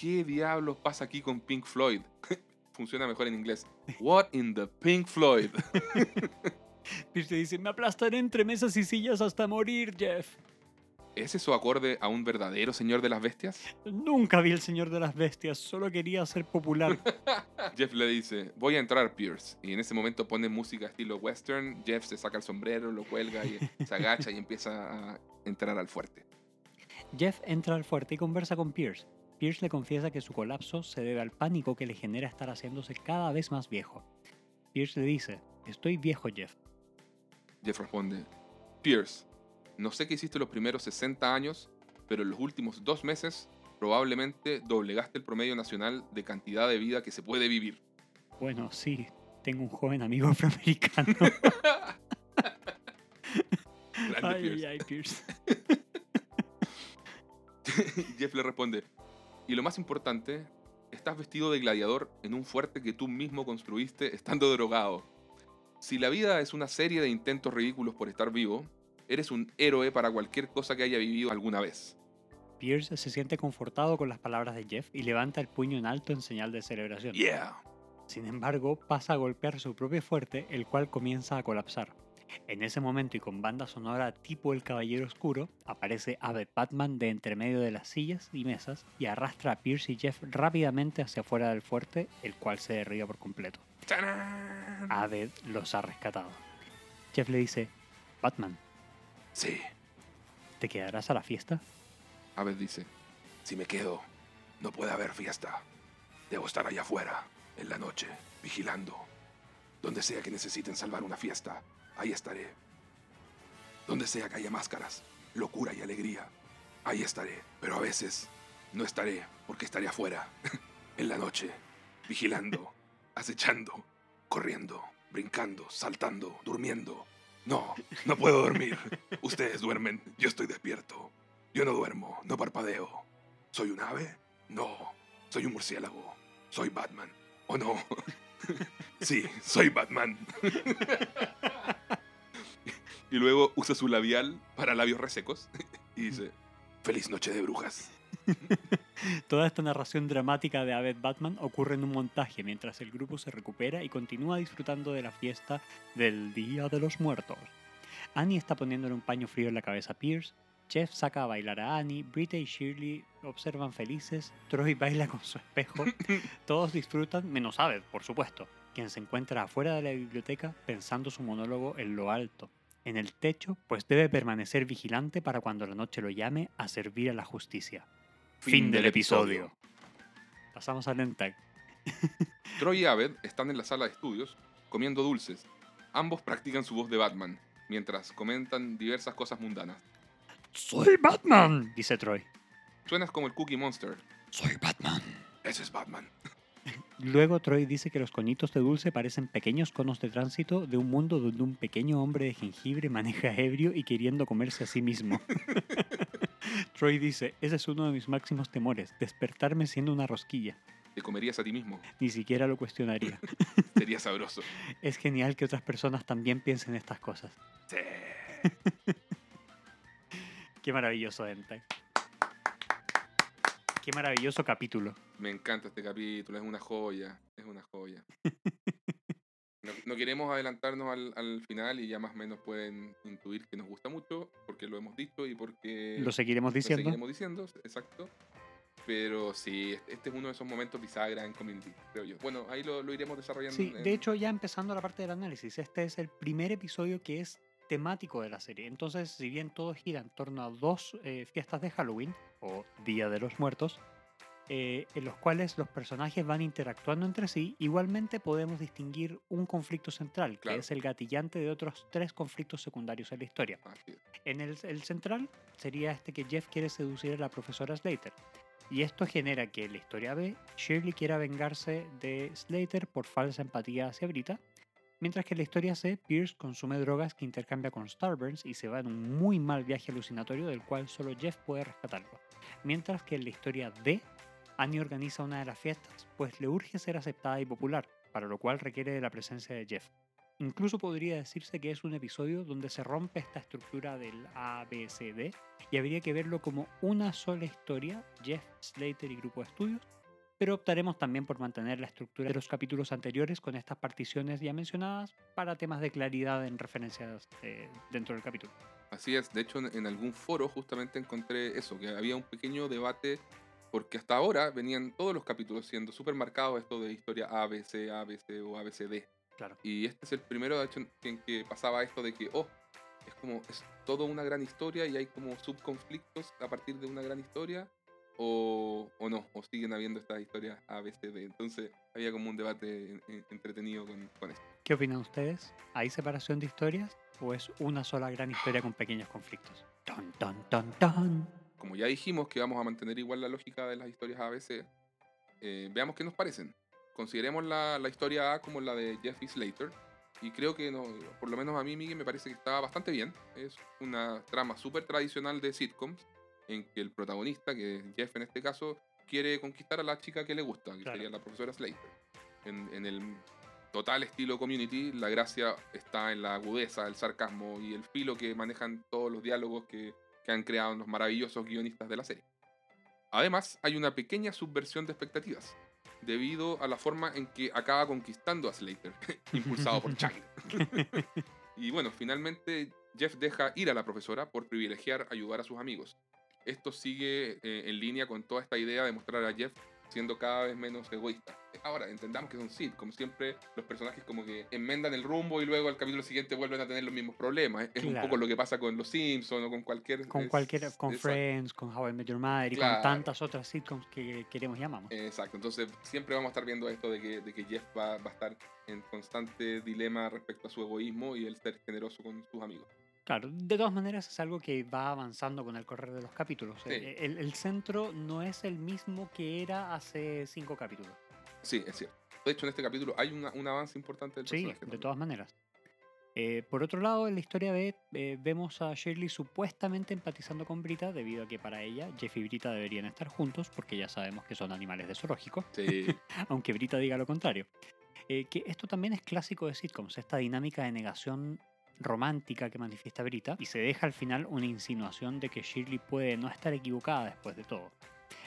¿qué diablos pasa aquí con Pink Floyd? *laughs* Funciona mejor en inglés. What in the Pink Floyd? *laughs* Pierce dice, me aplastaré entre mesas y sillas hasta morir, Jeff. ¿Es eso acorde a un verdadero señor de las bestias? Nunca vi el Señor de las Bestias, solo quería ser popular. *laughs* Jeff le dice, voy a entrar, Pierce. Y en ese momento pone música estilo western. Jeff se saca el sombrero, lo cuelga y se agacha y empieza a entrar al fuerte. Jeff entra al fuerte y conversa con Pierce. Pierce le confiesa que su colapso se debe al pánico que le genera estar haciéndose cada vez más viejo. Pierce le dice, estoy viejo, Jeff. Jeff responde, Pierce, no sé qué hiciste los primeros 60 años, pero en los últimos dos meses probablemente doblegaste el promedio nacional de cantidad de vida que se puede vivir. Bueno, sí, tengo un joven amigo *laughs* afroamericano. Grande ay, Pierce. ay, Pierce. *laughs* Jeff le responde, y lo más importante, estás vestido de gladiador en un fuerte que tú mismo construiste estando drogado. Si la vida es una serie de intentos ridículos por estar vivo, eres un héroe para cualquier cosa que haya vivido alguna vez. Pierce se siente confortado con las palabras de Jeff y levanta el puño en alto en señal de celebración. Yeah. Sin embargo, pasa a golpear su propio fuerte, el cual comienza a colapsar. En ese momento y con banda sonora tipo El Caballero Oscuro, aparece Abed Batman de entre medio de las sillas y mesas y arrastra a Pierce y Jeff rápidamente hacia afuera del fuerte, el cual se derriba por completo. ¡Tarán! Abed los ha rescatado. Jeff le dice, Batman, Sí. ¿te quedarás a la fiesta? Abed dice, si me quedo, no puede haber fiesta. Debo estar allá afuera, en la noche, vigilando. Donde sea que necesiten salvar una fiesta, ahí estaré. Donde sea que haya máscaras, locura y alegría, ahí estaré. Pero a veces no estaré porque estaré afuera, *laughs* en la noche, vigilando, *laughs* acechando, corriendo, brincando, saltando, durmiendo. No, no puedo dormir. *laughs* Ustedes duermen, yo estoy despierto. Yo no duermo, no parpadeo. ¿Soy un ave? No. Soy un murciélago. Soy Batman. ¿O no? *laughs* sí, soy Batman. *laughs* y luego usa su labial para labios resecos *laughs* y dice, feliz noche de brujas. Toda esta narración dramática de Abed Batman ocurre en un montaje mientras el grupo se recupera y continúa disfrutando de la fiesta del Día de los Muertos. Annie está poniéndole un paño frío en la cabeza a Pierce, Jeff saca a bailar a Annie, Brita y Shirley observan felices, Troy baila con su espejo, *laughs* todos disfrutan, menos Abed, por supuesto, quien se encuentra afuera de la biblioteca pensando su monólogo en lo alto. en el techo, pues debe permanecer vigilante para cuando la noche lo llame a servir a la justicia. Fin, del, episodio. Pasamos al Entag. *laughs* Troy y Abed están en la sala de estudios comiendo dulces. Ambos practican su voz de Batman, mientras comentan diversas cosas mundanas. Soy Batman, dice Troy. Suenas como el Cookie Monster. Soy Batman. Ese es Batman. *laughs* Luego Troy dice que los coñitos de dulce parecen pequeños conos de tránsito de un mundo donde un pequeño hombre de jengibre maneja ebrio y queriendo comerse a sí mismo. *laughs* Troy dice, ese es uno de mis máximos temores, despertarme siendo una rosquilla. Te comerías a ti mismo. Ni siquiera lo cuestionaría. *laughs* Sería sabroso. es genial que otras personas también piensen estas cosas. Sí. Qué maravilloso, Entei. Qué maravilloso capítulo. Me encanta este capítulo, es una joya, es una joya. *laughs* No, no queremos adelantarnos al, al final y ya más o menos pueden intuir que nos gusta mucho, porque lo hemos dicho y porque Lo seguiremos lo diciendo. seguiremos diciendo, exacto. Pero sí, este es uno de esos momentos bisagra en Community, creo yo. Bueno, ahí lo, lo iremos desarrollando. Sí, en- de hecho ya empezando la parte del análisis, este es el primer episodio que es temático de la serie. Entonces, si bien todo gira en torno a dos eh, fiestas de Halloween o Día de los Muertos, eh, en los cuales los personajes van interactuando entre sí, igualmente podemos distinguir un conflicto central, que Claro. es el gatillante de otros tres conflictos secundarios en la historia. En el, el central sería este que Jeff quiere seducir a la profesora Slater. Y esto genera que en la historia B, Shirley quiera vengarse de Slater por falsa empatía hacia Brita, mientras que en la historia C, Pierce consume drogas que intercambia con Starburns y se va en un muy mal viaje alucinatorio del cual solo Jeff puede rescatarlo. Mientras que en la historia D, Annie organiza una de las fiestas, pues le urge ser aceptada y popular, para lo cual requiere de la presencia de Jeff. Incluso podría decirse que es un episodio donde se rompe esta estructura del A, B, C, D y habría que verlo como una sola historia, Jeff, Slater y grupo de estudios, pero optaremos también por mantener la estructura de los capítulos anteriores con estas particiones ya mencionadas para temas de claridad en referencias eh, dentro del capítulo. Así es, de hecho en, algún foro justamente encontré eso, que había un pequeño debate, porque hasta ahora venían todos los capítulos siendo súper marcados esto de historia ABC, ABC o ABCD. Claro. Y este es el primero, de hecho, en que pasaba esto de que, oh, es como, es todo una gran historia y hay como subconflictos a partir de una gran historia, o, o no, o siguen habiendo estas historias ABCD. Entonces había como un debate en- en- entretenido con, con esto. ¿Qué opinan ustedes? ¿Hay separación de historias o es una sola gran historia con pequeños conflictos? Ton, ton, ton, ton. como ya dijimos que vamos a mantener igual la lógica de las historias ABC, eh, veamos qué nos parecen. Consideremos la, la historia A como la de Jeff y Slater. Y creo que, no, por lo menos a mí, Miguel, me parece que está bastante bien. Es una trama súper tradicional de sitcoms, en que el protagonista, que es Jeff en este caso, quiere conquistar a la chica que le gusta, que Claro. sería la profesora Slater. En, en el total estilo community, la gracia está en la agudeza, el sarcasmo y el filo que manejan todos los diálogos que, que han creado los maravillosos guionistas de la serie. Además, hay una pequeña subversión de expectativas, debido a la forma en que acaba conquistando a Slater, *laughs* impulsado por *laughs* Chang. y bueno, finalmente Jeff deja ir a la profesora por privilegiar ayudar a sus amigos. Esto sigue eh, en línea con toda esta idea de mostrar a Jeff siendo cada vez menos egoísta. Ahora, entendamos que son sitcoms, siempre los personajes como que enmendan el rumbo y luego al capítulo siguiente vuelven a tener los mismos problemas. Es un poco lo que pasa con Los Simpsons o con cualquier... Con es- exacto. Friends, con How I Met Your Mother y Claro. con tantas otras sitcoms que queremos y amamos. Exacto, entonces siempre vamos a estar viendo esto de que, de que Jeff va, va a estar en constante dilema respecto a su egoísmo y el ser generoso con sus amigos. Claro, de todas maneras es algo que va avanzando con el correr de los capítulos. Sí. Eh, El, el centro no es el mismo que era hace cinco capítulos. Sí, es cierto. De hecho, en este capítulo hay una- un avance importante del Sí, personaje. de también. todas maneras. Eh, por otro lado, en la historia B eh, vemos a Shirley supuestamente empatizando con Brita debido a que para ella Jeff y Brita deberían estar juntos porque ya sabemos que son animales de zoológico, Sí, *laughs* aunque Brita diga lo contrario. Eh, que esto también es clásico de sitcoms, esta dinámica de negación romántica que manifiesta Brita y se deja al final una insinuación de que Shirley puede no estar equivocada después de todo.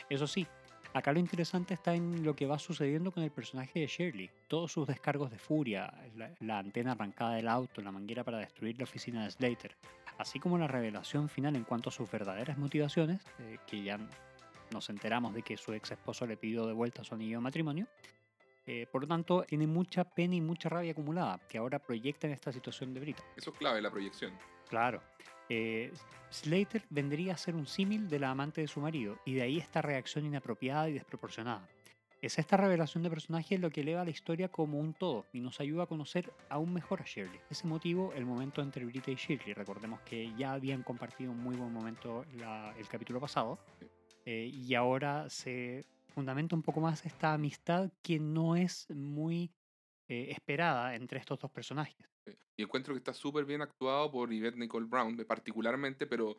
Eso sí, acá lo interesante está en lo que va sucediendo con el personaje de Shirley. Todos sus descargos de furia, la, antena arrancada del auto, la manguera para destruir la oficina de Slater, así como la revelación final en cuanto a sus verdaderas motivaciones, eh, que ya nos enteramos de que su ex esposo le pidió de vuelta su anillo de matrimonio. Eh, por lo tanto, tiene mucha pena y mucha rabia acumulada, que ahora proyecta en esta situación de Brita. eso es clave, la proyección. Claro. Eh, Slater vendría a ser un símil de la amante de su marido, y de ahí esta reacción inapropiada y desproporcionada. Es esta revelación de personaje lo que eleva la historia como un todo y nos ayuda a conocer aún mejor a Shirley. Ese motivo, el momento entre Brita y Shirley. Recordemos que ya habían compartido un muy buen momento la- el capítulo pasado eh, y ahora se fundamenta un poco más esta amistad que no es muy eh, esperada entre estos dos personajes. Eh, Y encuentro que está súper bien actuado por Yvette Nicole Brown, eh, particularmente, pero,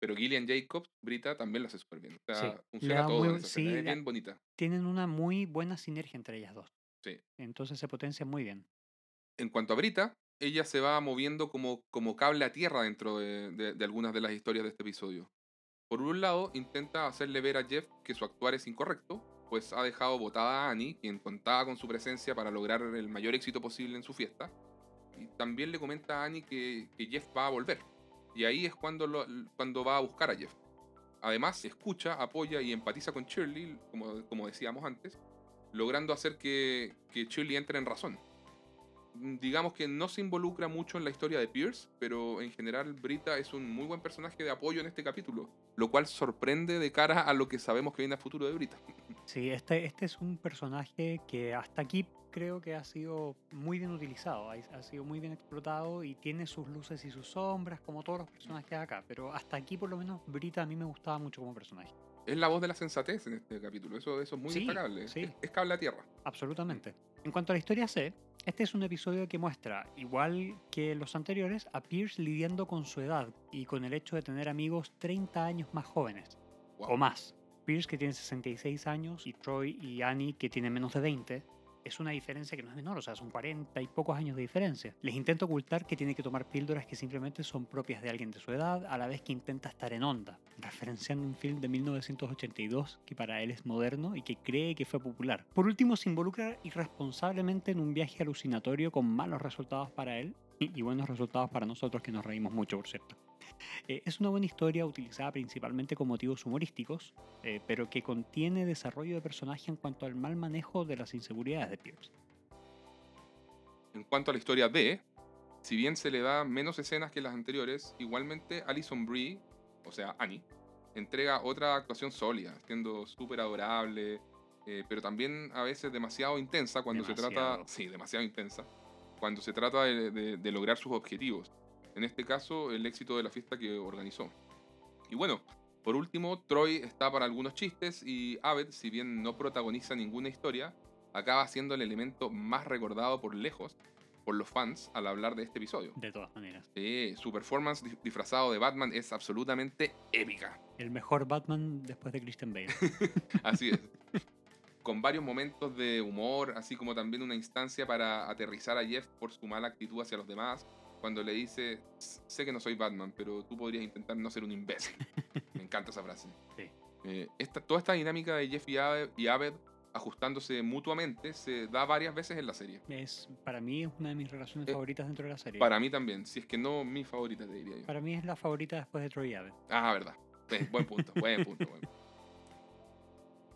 pero Gillian Jacobs, Brita, también lo hace súper bien. O sea, Sí, funciona todo muy- sí, es la- bien bonita. Tienen una muy buena sinergia entre ellas dos. Sí. Entonces se potencia muy bien. En cuanto a Brita, ella se va moviendo como, como cable a tierra dentro de, de- de algunas de las historias de este episodio. Por un lado, intenta hacerle ver a Jeff que su actuar es incorrecto, pues ha dejado botada a Annie, quien contaba con su presencia para lograr el mayor éxito posible en su fiesta. Y también le comenta a Annie que, que Jeff va a volver. Y ahí es cuando, cuando va a buscar a Jeff. Además, escucha, apoya y empatiza con Shirley, como, como decíamos antes, logrando hacer que, que Shirley entre en razón. Mm, Digamos que no se involucra mucho en la historia de Pierce, pero en general Brita es un muy buen personaje de apoyo en este capítulo, lo cual sorprende de cara a lo que sabemos que viene a futuro de Brita. Sí, este, este es un personaje que hasta aquí creo que ha sido muy bien utilizado, ha, ha sido muy bien explotado y tiene sus luces y sus sombras como todos los personajes acá, pero hasta aquí por lo menos Brita a mí me gustaba mucho como personaje, Es la voz de la sensatez en este capítulo, eso, eso es muy Sí, destacable. sí. Es, es cable a tierra. absolutamente. En cuanto a la historia C, este es un episodio que muestra, igual que los anteriores, a Pierce lidiando con su edad y con el hecho de tener amigos 30 años más jóvenes Wow. o más. Pierce que tiene 66 años y Troy y Annie que tienen menos de 20. Es una diferencia que no es menor, o sea, son 40 y pocos años de diferencia. Les intenta ocultar que tiene que tomar píldoras que simplemente son propias de alguien de su edad, a la vez que intenta estar en onda, referenciando un film de 1982 que para él es moderno y que cree que fue popular. Por último, se involucra irresponsablemente en un viaje alucinatorio con malos resultados para él y buenos resultados para nosotros que nos reímos mucho, por cierto. Eh, es una buena historia utilizada principalmente con motivos humorísticos, eh, pero que contiene desarrollo de personaje en cuanto al mal manejo de las inseguridades de Pierce. En cuanto a la historia D, si bien se le da menos escenas que las anteriores, igualmente Alison Brie, o sea, Annie, entrega otra actuación sólida, siendo súper adorable, eh, pero también a veces demasiado intensa cuando se trata. Sí, demasiado intensa. Cuando se trata de, de- de lograr sus objetivos. En este caso, el éxito de la fiesta que organizó. Y bueno, por último, Troy está para algunos chistes y Abed, si bien no protagoniza ninguna historia, acaba siendo el elemento más recordado por lejos por los fans al hablar de este episodio. De todas maneras. Sí, su performance disfrazado de Batman es absolutamente épica. El mejor Batman después de Christian Bale. *laughs* Así es. Con varios momentos de humor, así como también una instancia para aterrizar a Jeff por su mala actitud hacia los demás. Cuando le dice, sé que no soy Batman, pero tú podrías intentar no ser un imbécil. *laughs* Me encanta esa frase. Sí. Eh, esta, toda esta dinámica de Jeff y Abed, y Abed ajustándose mutuamente se da varias veces en la serie. Es, para mí es una de mis relaciones Eh, favoritas dentro de la serie. Para mí también, si es que no mi favorita, te diría yo. Para mí es la favorita después de Troy Abbott. Ah, verdad. Sí, buen punto, buen punto. buen punto.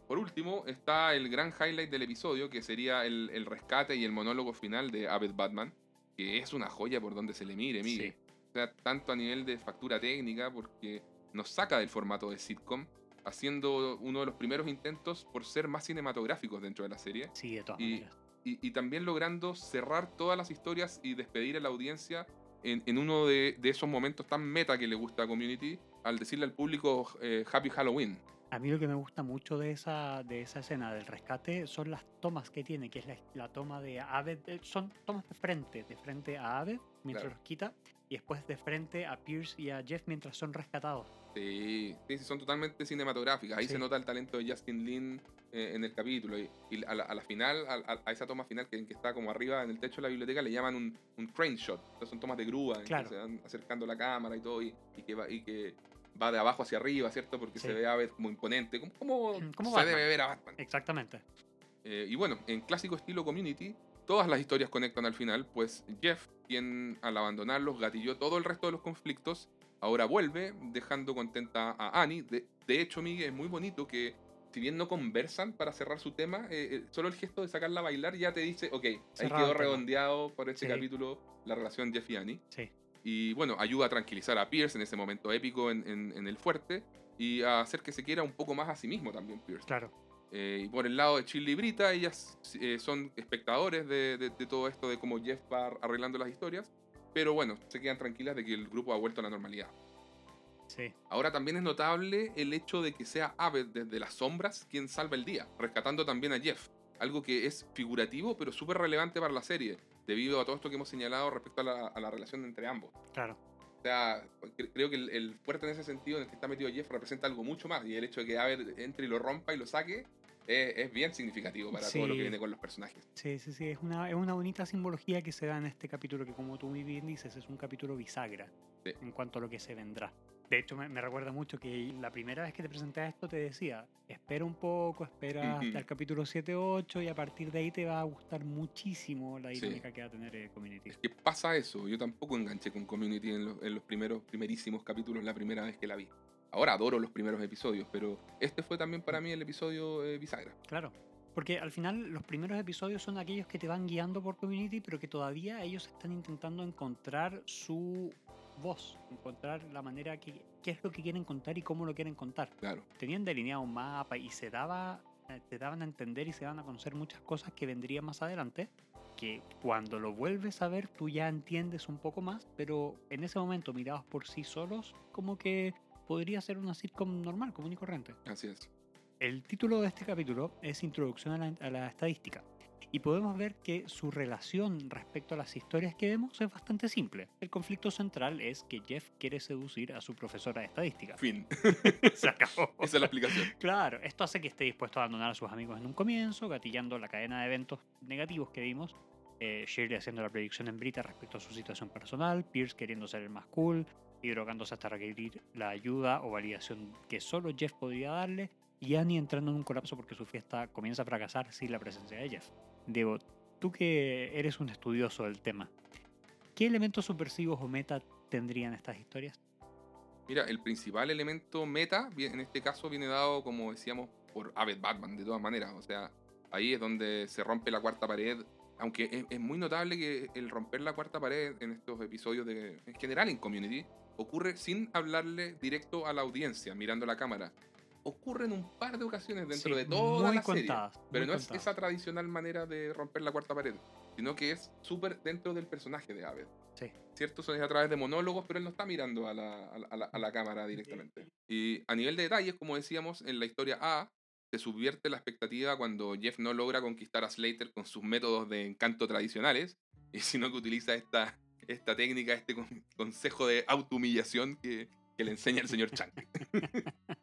Por último, está el gran highlight del episodio, que sería el, el rescate y el monólogo final de Abed Batman, que es una joya por donde se le mire, mire. Sí. O sea, tanto a nivel de factura técnica, porque nos saca del formato de sitcom, haciendo uno de los primeros intentos por ser más cinematográficos dentro de la serie, Sí, de todas Y- maneras. y, y también logrando cerrar todas las historias y despedir a la audiencia en, en uno de, de esos momentos tan meta que le gusta a Community, al decirle al público eh, Happy Halloween. A mí lo que me gusta mucho de esa, de esa escena del rescate son las tomas que tiene, que es la, la toma de Aved. eh, Son tomas de frente, de frente a Aved mientras Claro. los quita, y después de frente a Pierce y a Jeff mientras son rescatados. Sí, sí, son totalmente cinematográficas. Ahí Sí. se nota el talento de Justin Lin eh, en el capítulo. Y, y a, la, a la final, a, esa toma final que, que está como arriba en el techo de la biblioteca, le llaman un, un crane shot. Entonces son tomas de grúa, en que Claro. se van acercando la cámara y todo, y, y que, va, y que va de abajo hacia arriba, ¿cierto? Porque Sí. se ve a ver como imponente, como, como Como se Batman. debe ver a Batman. Exactamente. Eh, y bueno, en clásico estilo community, todas las historias conectan al final, pues Jeff, quien al abandonarlos gatilló todo el resto de los conflictos, ahora vuelve, dejando contenta a Annie. De, de hecho, Miguel, es muy bonito que, si bien no conversan para cerrar su tema, eh, eh, solo el gesto de sacarla a bailar ya te dice, ok, ahí Cerrado quedó redondeado por este Sí. capítulo la relación Jeff y Annie. Sí. Y bueno, ayuda a tranquilizar a Pierce en ese momento épico en, en- en el fuerte y a hacer que se quiera un poco más a sí mismo también Pierce. Claro. Eh, y por el lado de Shirley y Brita, ellas eh, son espectadores de, de- de todo esto, de cómo Jeff va arreglando las historias. Pero bueno, se quedan tranquilas de que el grupo ha vuelto a la normalidad. Sí. Ahora también es notable el hecho de que sea Abed desde las sombras quien salva el día, rescatando también a Jeff. Algo que es figurativo pero súper relevante para la serie, debido a todo esto que hemos señalado respecto a la, a la relación entre ambos. Claro. O sea, cre- creo que el, el fuerte en ese sentido en el que está metido Jeff representa algo mucho más. Y el hecho de que Abed entre y lo rompa y lo saque es, es bien significativo para todo lo que Sí. viene con los personajes. Sí, sí, sí. Es una, es una bonita simbología que se da en este capítulo, que como tú muy bien dices, es un capítulo bisagra Sí. en cuanto a lo que se vendrá. De hecho, me, me recuerda mucho que la primera vez que te presenté esto te decía, espera un poco, espera hasta el capítulo 7-8 y a partir de ahí te va a gustar muchísimo la Sí. dinámica que va a tener eh, Community. Es que pasa eso. Yo tampoco enganché con Community en los, en los primeros, primerísimos capítulos la primera vez que la vi. Ahora adoro los primeros episodios, pero este fue también para mí el episodio eh, bisagra. Claro. Porque al final los primeros episodios son aquellos que te van guiando por Community, pero que todavía ellos están intentando encontrar su voz, encontrar la manera que qué es lo que quieren contar y cómo lo quieren contar. Claro. Tenían delineado un mapa y se daba eh, te daban a entender y se daban a conocer muchas cosas que vendrían más adelante, que cuando lo vuelves a ver tú ya entiendes un poco más, pero en ese momento mirados por sí solos, como que podría ser una sitcom normal, común y corriente. Así es. El título de este capítulo es Introducción a la, a la estadística. Y podemos ver que su relación respecto a las historias que vemos es bastante simple. El conflicto central es que Jeff quiere seducir a su profesora de estadística. Fin. *laughs* Se acabó. *laughs* Esa es la explicación. Claro, esto hace que esté dispuesto a abandonar a sus amigos en un comienzo, gatillando la cadena de eventos negativos que vimos. Eh, Shirley haciendo la predicción en Brita respecto a su situación personal, Pierce queriendo ser el más cool y drogándose hasta requerir la ayuda o validación que solo Jeff podría darle, y Annie entrando en un colapso porque su fiesta comienza a fracasar sin la presencia de Jeff. Diego, tú que eres un estudioso del tema, ¿qué elementos subversivos o meta tendrían estas historias? Mira, el principal elemento meta, en este caso, viene dado, como decíamos, por Abed Batman, de todas maneras. O sea, ahí es donde se rompe la cuarta pared. Aunque es, es muy notable que el romper la cuarta pared en estos episodios, de, en general en Community, ocurre sin hablarle directo a la audiencia, mirando la cámara. Ocurre en un par de ocasiones dentro Sí, de toda muy la serie. contadas, Pero muy no es contadas. esa tradicional manera de romper la cuarta pared, sino que es súper dentro del personaje de Abed. Sí. ¿Cierto? Son a través de monólogos, pero él no está mirando a la, a la- a la- cámara directamente. Y a nivel de detalles, como decíamos, en la historia A, se subvierte la expectativa cuando Jeff no logra conquistar a Slater con sus métodos de encanto tradicionales, *laughs* y sino que utiliza esta, esta técnica, este con- consejo de autohumillación que, que le enseña el señor Chang. *laughs*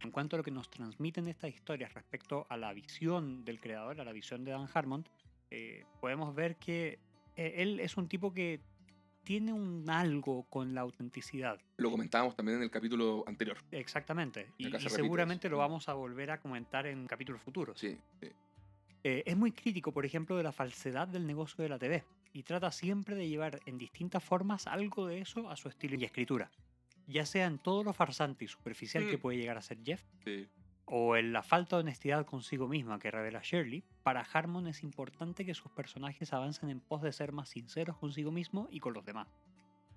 En cuanto a lo que nos transmiten estas historias respecto a la visión del creador, a la visión de Dan Harmon, eh, podemos ver que eh, él es un tipo que tiene un algo con la autenticidad. Lo comentábamos también en el capítulo anterior. Exactamente. Y, y seguramente lo vamos a volver a comentar en capítulos futuros. Sí, sí. Eh, es muy crítico, por ejemplo, de la falsedad del negocio de la TV y trata siempre de llevar en distintas formas algo de eso a su estilo y escritura. Ya sea en todo lo farsante y superficial que Mm. puede llegar a ser Jeff, sí. o en la falta de honestidad consigo misma que revela Shirley, para Harmon es importante que sus personajes avancen en pos de ser más sinceros consigo mismo y con los demás.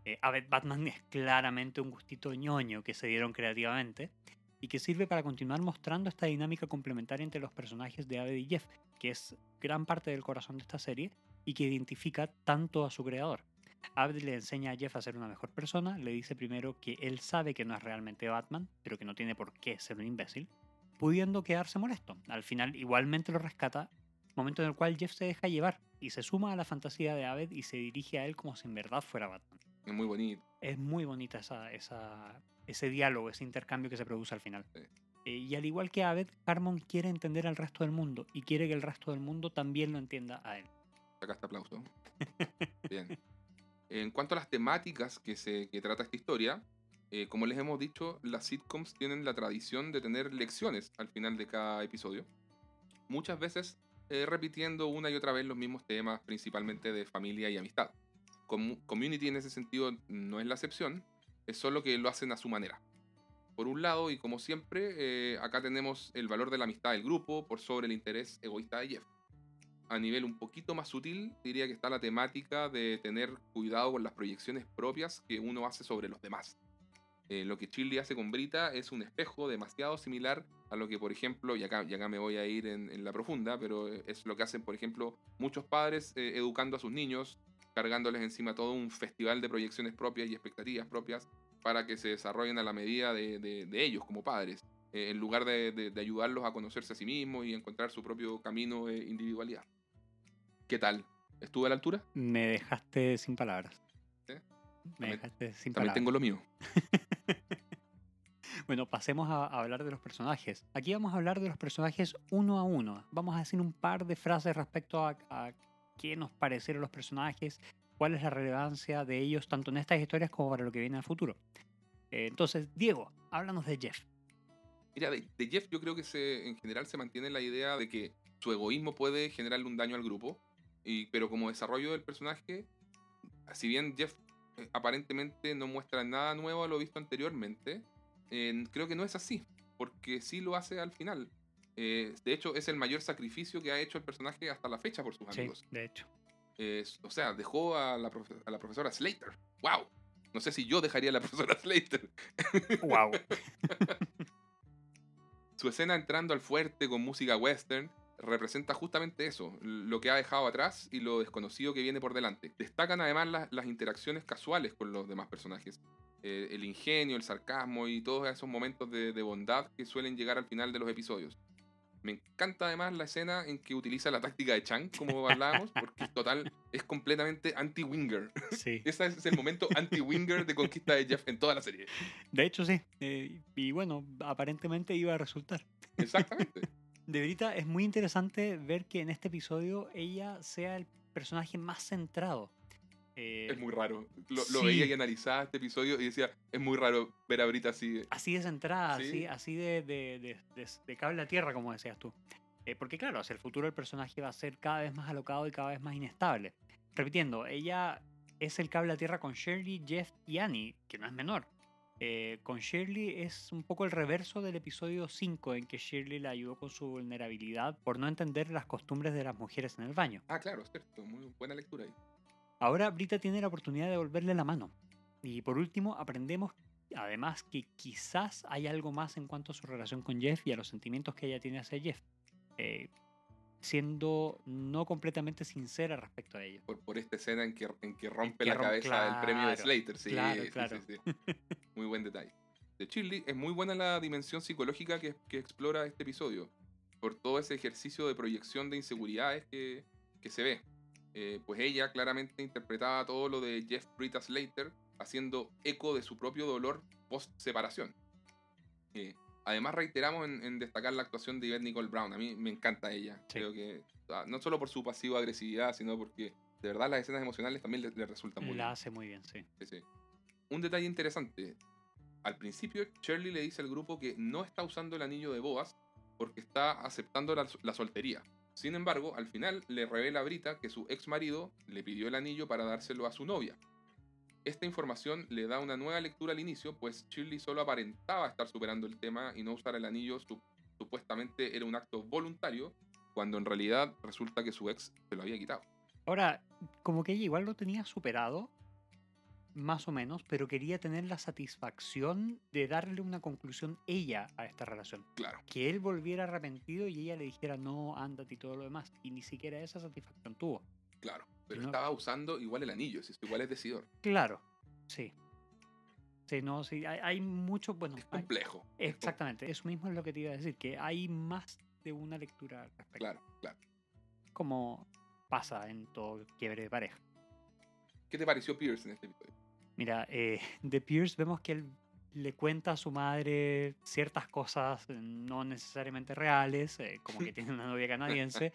Eh, Batman es claramente un gustito ñoño que se dieron creativamente y que sirve para continuar mostrando esta dinámica complementaria entre los personajes de Abed y Jeff, que es gran parte del corazón de esta serie y que identifica tanto a su creador. Abed le enseña a Jeff a ser una mejor persona, le dice primero que él sabe que no es realmente Batman, pero que no tiene por qué ser un imbécil, pudiendo quedarse molesto. Al final igualmente lo rescata, momento en el cual Jeff se deja llevar y se suma a la fantasía de Abed y se dirige a él como si en verdad fuera Batman. Es muy bonito. Es muy bonita esa, esa- ese diálogo, ese intercambio que se produce al final. Sí. Eh, y al igual que Abed, Harmon quiere entender al resto del mundo y quiere que el resto del mundo también lo entienda a él. Acá está aplauso. *laughs* Bien. En cuanto a las temáticas que, se, que trata esta historia, eh, como les hemos dicho, las sitcoms tienen la tradición de tener lecciones al final de cada episodio. Muchas veces eh, repitiendo una y otra vez los mismos temas, principalmente de familia y amistad. Com- Community en ese sentido no es la excepción, es solo que lo hacen a su manera. Por un lado, y como siempre, eh, acá tenemos el valor de la amistad del grupo por sobre el interés egoísta de Jeff. A nivel un poquito más sutil, diría que está la temática de tener cuidado con las proyecciones propias que uno hace sobre los demás. Eh, lo que Chili hace con Brita es un espejo demasiado similar a lo que, por ejemplo, y acá, y acá me voy a ir en, la profunda, pero es lo que hacen, por ejemplo, muchos padres eh, educando a sus niños, cargándoles encima todo un festival de proyecciones propias y expectativas propias para que se desarrollen a la medida de, ellos como padres, eh, en lugar de, ayudarlos a conocerse a sí mismos y encontrar su propio camino de individualidad. ¿Qué tal? ¿Estuve a la altura? Me dejaste sin palabras. Me dejaste sin palabras. También tengo lo mío. *laughs* bueno, pasemos a, hablar de los personajes. Aquí vamos a hablar de los personajes uno a uno. Vamos a decir un par de frases respecto a, qué nos parecieron los personajes, cuál es la relevancia de ellos tanto en estas historias como para lo que viene al futuro. Eh, entonces, Diego, háblanos de Jeff. Mira, de, Jeff yo creo que se, en general se mantiene la idea de que su egoísmo puede generarle un daño al grupo, y, pero como desarrollo del personaje, si bien Jeff eh, aparentemente no muestra nada nuevo a lo visto anteriormente, creo que no es así, porque sí lo hace al final. Eh, de hecho, es el mayor sacrificio que ha hecho el personaje hasta la fecha por sus amigos. de hecho. o sea, dejó a la, a la, profesora Slater. ¡Wow! No sé si yo dejaría a la *laughs* profesora Slater. ¡Wow! *laughs* Su escena entrando al fuerte con música western representa justamente eso, lo que ha dejado atrás y lo desconocido que viene por delante. Destacan además las interacciones casuales con los demás personajes. Eh, el ingenio, el sarcasmo y todos esos momentos de, bondad que suelen llegar al final de los episodios. Me encanta además la escena en que utiliza la táctica de Chang, como *laughs* hablábamos, porque total es completamente anti-Winger. Sí. *laughs* Ese es el momento anti-Winger de conquista de Jeff en toda la serie. De hecho, sí. Eh, y bueno, aparentemente iba a resultar. Exactamente. De Brita es muy interesante ver que en este episodio ella sea el personaje más centrado. Eh, es muy raro. Lo, veía y analizaba este episodio y decía, es muy raro ver a Brita así. Así de centrada, así, así de, de, de, cable a tierra, como decías tú. Eh, porque claro, hacia el futuro el personaje va a ser cada vez más alocado y cada vez más inestable. Repitiendo, ella es el cable a tierra con Shirley, Jeff y Annie, que no es menor. Eh, con Shirley es un poco el reverso del episodio 5 en que Shirley la ayudó con su vulnerabilidad por no entender las costumbres de las mujeres en el baño. Ah, claro, cierto, muy buena lectura ahí. Ahora Brita tiene la oportunidad de devolverle la mano. Y por último, aprendemos además que quizás hay algo más en cuanto a su relación con Jeff y a los sentimientos que ella tiene hacia Jeff. Eh, siendo no completamente sincera respecto a ello. Por, esta escena en que, en que rompe la cabeza del premio de Slater, sí, claro, sí, *laughs* Muy buen detalle. De Shirley es muy buena la dimensión psicológica que, que, explora este episodio, por todo ese ejercicio de proyección de inseguridades que, que se ve. Eh, pues ella claramente interpretaba todo lo de Jeff Brita Slater, haciendo eco de su propio dolor post-separación. Eh, Además, reiteramos en, destacar la actuación de Yvette Nicole Brown. A mí me encanta ella. Creo que, no solo por su pasiva agresividad, sino porque de verdad las escenas emocionales también le, resultan muy la hace muy bien, sí. Un detalle interesante. Al principio, Shirley le dice al grupo que no está usando el anillo de boas porque está aceptando la, la soltería. Sin embargo, al final le revela a Brita que su ex marido le pidió el anillo para dárselo a su novia. Esta información le da una nueva lectura al inicio, pues Shirley solo aparentaba estar superando el tema y no usar el anillo supuestamente era un acto voluntario, cuando en realidad resulta que su ex se lo había quitado. Ahora, como que ella igual lo tenía superado, más o menos, pero quería tener la satisfacción de darle una conclusión ella a esta relación. Claro. Que él volviera arrepentido y ella le dijera no, ándate y todo lo demás. Y ni siquiera esa satisfacción tuvo. Claro. Pero estaba usando igual el anillo, si igual es decidor. Claro, sí. Sí, no, sí, hay, mucho, bueno... Es complejo. exactamente, eso mismo es lo que te iba a decir, que hay más de una lectura al respecto. Claro, claro. Como pasa en todo quiebre de pareja. ¿Qué te pareció Pierce en este episodio? Mira, eh, de Pierce vemos que él le cuenta a su madre ciertas cosas no necesariamente reales, eh, como que *laughs* tiene una novia canadiense,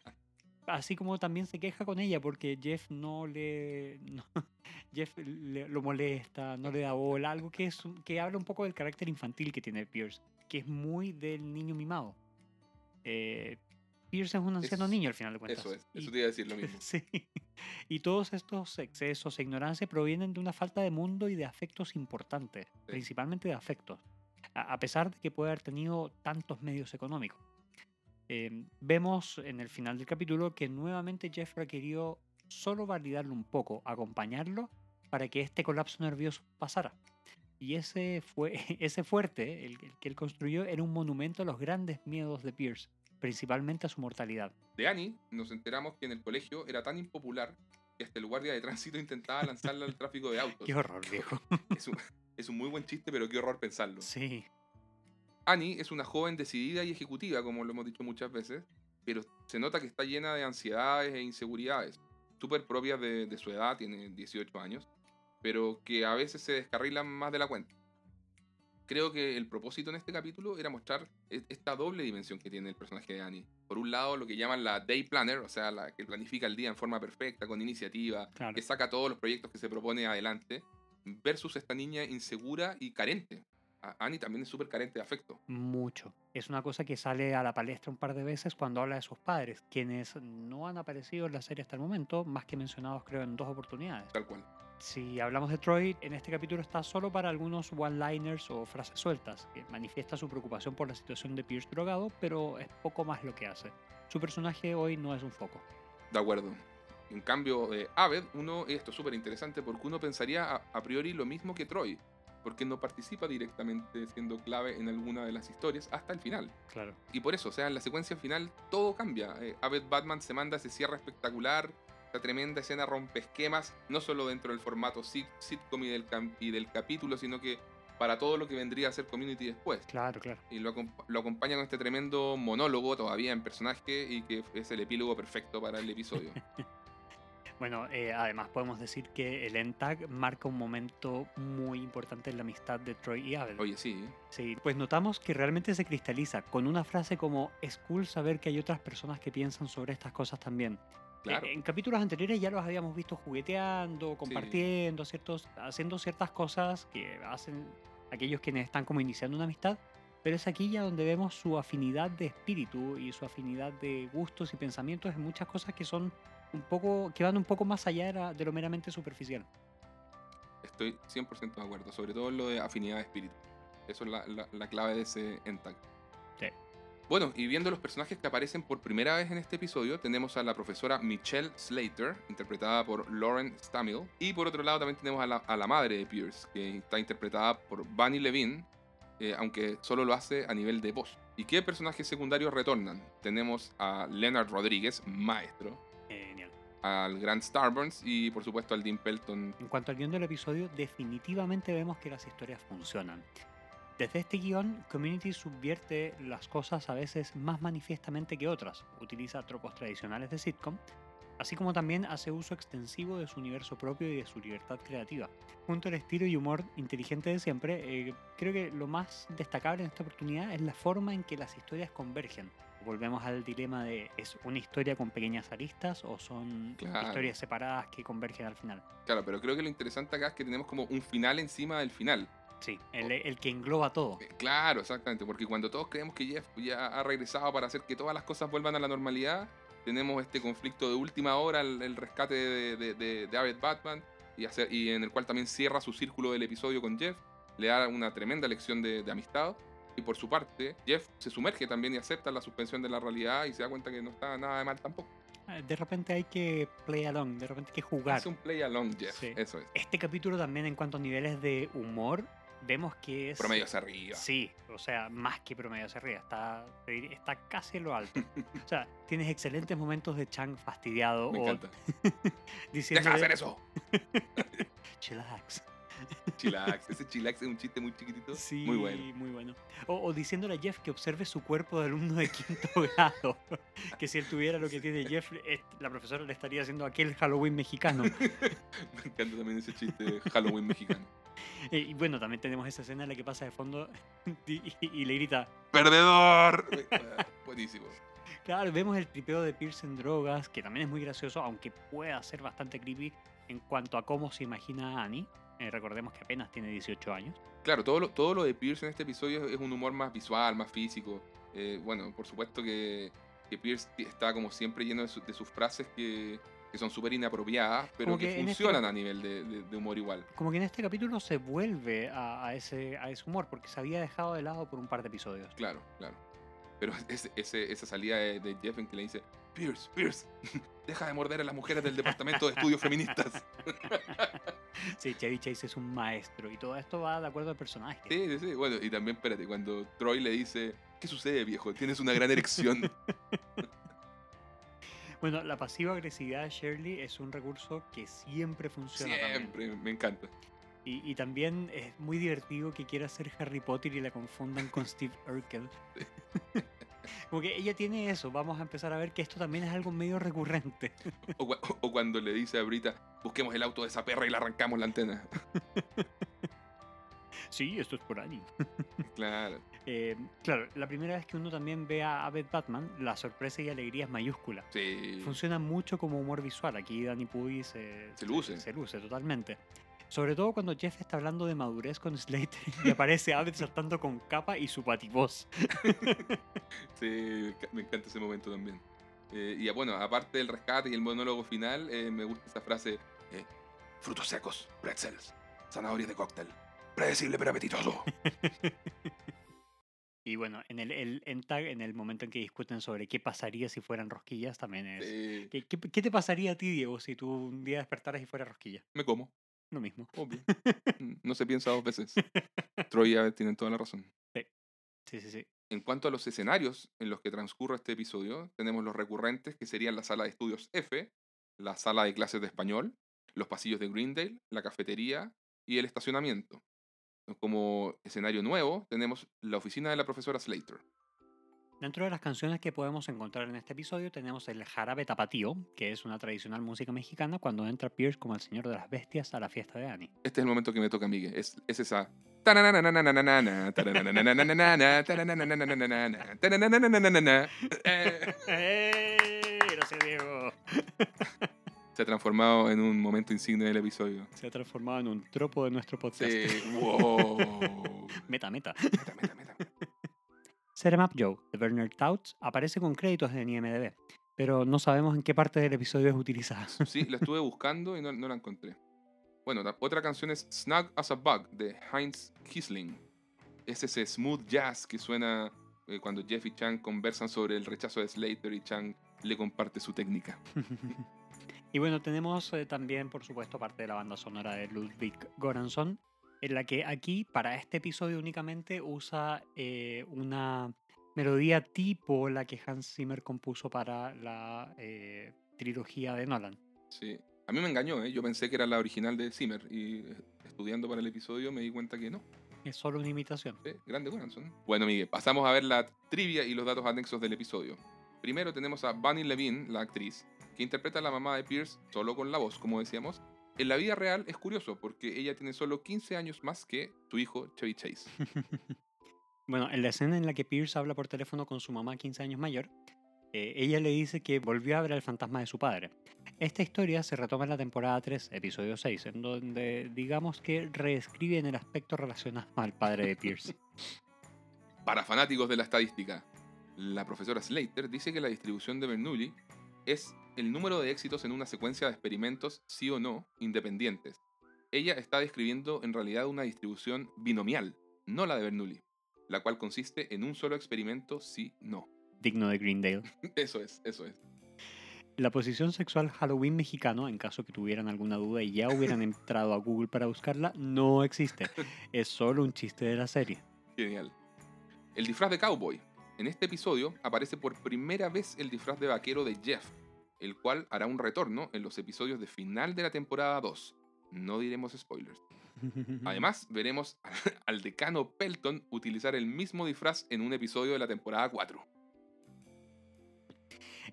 así como también se queja con ella porque Jeff no le. *laughs* Jeff lo molesta, no le da bola, algo que, es, que habla un poco del carácter infantil que tiene Pierce, que es muy del niño mimado. Eh, Pierce es un anciano niño al final de cuentas. Eso es, eso te iba a decir lo mismo. *laughs* sí. Y todos estos excesos e ignorancia provienen de una falta de mundo y de afectos importantes, principalmente de afectos, a pesar de que puede haber tenido tantos medios económicos. Eh, vemos en el final del capítulo que nuevamente Jeff requirió solo validarlo un poco, acompañarlo para que este colapso nervioso pasara. Y ese, fue, *laughs* ese fuerte, el, el que él construyó, era un monumento a los grandes miedos de Pierce, principalmente a su mortalidad. De Annie nos enteramos que en el colegio era tan impopular que hasta el guardia de tránsito intentaba lanzarla al tráfico de *laughs* autos. Qué horror, viejo. Es un, es un muy buen chiste, pero qué horror pensarlo. Sí, Annie es una joven decidida y ejecutiva, como lo hemos dicho muchas veces, pero se nota que está llena de ansiedades e inseguridades, súper propias de, de su edad, tiene 18 años, pero que a veces se descarrilan más de la cuenta. Creo que el propósito en este capítulo era mostrar e- esta doble dimensión que tiene el personaje de Annie. Por un lado, lo que llaman la day planner, o sea, la que planifica el día en forma perfecta, con iniciativa, claro. que saca todos los proyectos que se propone adelante, versus esta niña insegura y carente. Annie también es súper carente de afecto. Mucho. Es una cosa que sale a la palestra un par de veces cuando habla de sus padres, quienes no han aparecido en la serie hasta el momento, más que mencionados creo en dos oportunidades. Tal cual. Si hablamos de Troy, en este capítulo está solo para algunos one-liners o frases sueltas, que manifiesta su preocupación por la situación de Pierce drogado, pero es poco más lo que hace. Su personaje hoy no es un foco. De acuerdo. En cambio, eh, Aved, uno, esto es súper interesante porque uno pensaría a, a priori lo mismo que Troy, porque no participa directamente siendo clave en alguna de las historias hasta el final. Claro. Y por eso, o sea, en la secuencia final todo cambia. Eh, Aved Batman se manda ese cierre espectacular, esta tremenda escena rompe esquemas, no solo dentro del formato sit- sitcom y del, y del capítulo, sino que para todo lo que vendría a ser Community después. Claro, claro. Y lo, lo acompaña con este tremendo monólogo todavía en personaje y que es el epílogo perfecto para el episodio. *laughs* Bueno, eh, además podemos decir que el ENTAG marca un momento muy importante en la amistad de Troy y Abel. Oye, sí. ¿eh? Sí, pues notamos que realmente se cristaliza con una frase como es cool saber que hay otras personas que piensan sobre estas cosas también. Claro. Eh, En capítulos anteriores ya los habíamos visto jugueteando, compartiendo, ciertos, haciendo ciertas cosas que hacen aquellos quienes están como iniciando una amistad, pero es aquí ya donde vemos su afinidad de espíritu y su afinidad de gustos y pensamientos en muchas cosas que son un poco, que van un poco más allá de, la- de lo meramente superficial. Estoy 100% de acuerdo, sobre todo en lo de afinidad de espíritu. Eso es la, la- la clave de ese ENTAG. Sí. Bueno, y viendo los personajes que aparecen por primera vez en este episodio, tenemos a la profesora Michelle Slater, interpretada por Lauren Stamil, y por otro lado también tenemos a la, a la madre de Pierce, que está interpretada por Bunny Levine, eh, aunque solo lo hace a nivel de voz. ¿Y qué personajes secundarios retornan? Tenemos a Leonard Rodríguez, maestro. Al Grant Starburns y por supuesto al Dean Pelton En cuanto al guion del episodio, definitivamente vemos que las historias funcionan. Desde este guion, Community subvierte las cosas a veces más manifiestamente que otras, utiliza tropos tradicionales de sitcom, así como también hace uso extensivo de su universo propio y de su libertad creativa. Junto al estilo y humor inteligente de siempre, eh, creo que lo más destacable en esta oportunidad es la forma en que las historias convergen. Volvemos al dilema de ¿es una historia con pequeñas aristas o son Claro. historias separadas que convergen al final? Claro, pero creo que lo interesante acá es que tenemos como un final encima del final. Sí, el, el que engloba todo. Eh, Claro, exactamente, porque cuando todos creemos que Jeff ya ha regresado para hacer que todas las cosas vuelvan a la normalidad, tenemos este conflicto de última hora, el, el rescate de, de, de, de Abed Batman, y, hacer, y en el cual también cierra su círculo del episodio con Jeff, le da una tremenda lección de, de amistad. Y por su parte, Jeff se sumerge también y acepta la suspensión de la realidad y se da cuenta que no está nada de mal tampoco. Eh, De repente hay que play along, de repente hay que jugar. Hace un play along, Jeff. Sí. Eso es. Este capítulo también en cuanto a niveles de humor, vemos que es... Promedio hacia arriba. Sí, o sea, más que promedio hacia arriba, está, está casi en lo alto. *laughs* o sea, tienes excelentes momentos de Chang fastidiado Me o encanta. *laughs* diciendo ¡Deja de hacer eso! *laughs* Chillax. Chillax. Ese chillax es un chiste muy chiquitito. Sí, Muy bueno. muy bueno. O, o diciéndole a Jeff que observe su cuerpo de alumno de quinto *laughs* grado. que si él tuviera lo que tiene Jeff, la profesora le estaría haciendo aquel Halloween mexicano. *laughs* Me encanta también ese chiste de Halloween mexicano. *laughs* Eh, y bueno, también tenemos esa escena en la que pasa de fondo y, y- y le grita. ¡Perdedor! Buenísimo. Claro, vemos el tripeo de Pierce en drogas, que también es muy gracioso, aunque pueda ser bastante creepy en cuanto a cómo se imagina a Annie. Eh, recordemos que apenas tiene 18 años. Claro, todo lo, todo lo de Pierce en este episodio es un humor más visual, más físico. Eh, bueno, por supuesto que, que Pierce está como siempre lleno de, su- de sus frases que, que son súper inapropiadas, pero Como que, que en este funcionan a nivel de, de- de humor igual. Como que en este capítulo se vuelve a, a ese, a ese humor, porque se había dejado de lado por un par de episodios. Claro, claro. Pero *laughs* ese- ese- esa salida de, de Jeff en que le dice, Pierce, Pierce, *laughs* deja de morder a las mujeres del departamento de estudios feministas. *laughs* Sí, Chevy Chase es un maestro y todo esto va de acuerdo al personaje. Sí, sí, sí. Bueno, y también, espérate, cuando Troy le dice, ¿qué sucede, viejo? Tienes una gran erección. *laughs* Bueno, la pasiva agresividad de Shirley es un recurso que siempre funciona. también. Siempre, me encanta. Y, y también es muy divertido que quiera ser Harry Potter y la confundan con Steve Urkel. *laughs* Como que ella tiene eso, vamos a empezar a ver que esto también es algo medio recurrente. O, cua- o cuando le dice a Brita, busquemos el auto de esa perra y le arrancamos la antena. *laughs* Sí, esto es por ahí. *laughs* Claro. Eh, claro, la primera vez que uno también ve a Abed Batman, la sorpresa y alegría es mayúscula. Sí. Funciona mucho como humor visual. Aquí Danny Pudi se, Se luce. Se, luce totalmente. Sobre todo cuando Jeff está hablando de madurez con Slater y aparece Abed *laughs* saltando con capa y su pativoz. Sí, me encanta ese momento también. Eh, y bueno, aparte del rescate y el monólogo final, eh, me gusta esa frase: eh, frutos secos, pretzels, zanahorias de cóctel, predecible pero apetitoso. *laughs* Y bueno, en el, el en tag, en el momento en que discuten sobre qué pasaría si fueran rosquillas, también es. Eh, ¿Qué, qué, qué te pasaría a ti, Diego, si tú un día despertaras y fuera rosquilla? me como, Lo mismo. obvio. *laughs* Mm, no se piensa dos veces. *laughs* Troy y Abed tienen toda la razón. Sí, sí, sí. En cuanto a los escenarios en los que transcurre este episodio, tenemos los recurrentes que serían la sala de estudios F, la sala de clases de español, los pasillos de Greendale, la cafetería y el estacionamiento. Como escenario nuevo tenemos la oficina de la profesora Slater. Dentro de las canciones que podemos encontrar en este episodio tenemos el jarabe tapatío, que es una tradicional música mexicana cuando entra Pierce como el señor de las bestias a la fiesta de Annie. Este es el momento que me toca a mí, es, es esa... Gracias, *laughs* Diego. *laughs* Se ha transformado en un momento insigne del episodio. Se ha transformado en un tropo de nuestro podcast. Sí, *laughs* wow. Meta, meta. Meta, meta, meta. Set 'em Up Joe, de Bernard Tautz, aparece con créditos en IMDb, pero no sabemos en qué parte del episodio es utilizada. Sí, la estuve *laughs* buscando y no, no la encontré. Bueno, la otra canción es Snug as a Bug de Heinz Kisling. Es ese smooth jazz que suena eh, cuando Jeff y Chang conversan sobre el rechazo de Slater y Chang le comparte su técnica. *laughs* y bueno, tenemos eh, también, por supuesto, parte de la banda sonora de Ludwig Göransson, en la que aquí, para este episodio únicamente, usa eh, una melodía tipo la que Hans Zimmer compuso para la eh, trilogía de Nolan. Sí. A mí me engañó, ¿eh? yo pensé que era la original de Zimmer y eh, estudiando para el episodio me di cuenta que no. Es solo una imitación. Sí, grande Goranson. Bueno, Miguel, pasamos a ver la trivia y los datos anexos del episodio. Primero tenemos a Bunny Levine, la actriz, que interpreta a la mamá de Pierce solo con la voz, como decíamos. En la vida real es curioso porque ella tiene solo 15 años más que su hijo Chevy Chase. *laughs* Bueno, en la escena en la que Pierce habla por teléfono con su mamá 15 años mayor, eh, ella le dice que volvió a ver al fantasma de su padre. Esta historia se retoma en la temporada 3, episodio 6, en donde digamos que reescriben el aspecto relacionado al padre de Pierce. *laughs* *laughs* Para fanáticos de la estadística, la profesora Slater dice que la distribución de Bernoulli es el número de éxitos en una secuencia de experimentos sí o no independientes. Ella está describiendo en realidad una distribución binomial, no la de Bernoulli, la cual consiste en un solo experimento sí-no. Digno de Greendale. *laughs* Eso es, eso es. La posición sexual Halloween mexicano, en caso que tuvieran alguna duda y ya hubieran *laughs* entrado a Google para buscarla, no existe. *laughs* Es solo un chiste de la serie. Genial. El disfraz de cowboy. En este episodio aparece por primera vez el disfraz de vaquero de Jeff, el cual hará un retorno en los episodios de final de la temporada 2. No diremos spoilers. *laughs* Además, veremos *laughs* al decano Pelton utilizar el mismo disfraz en un episodio de la temporada 4.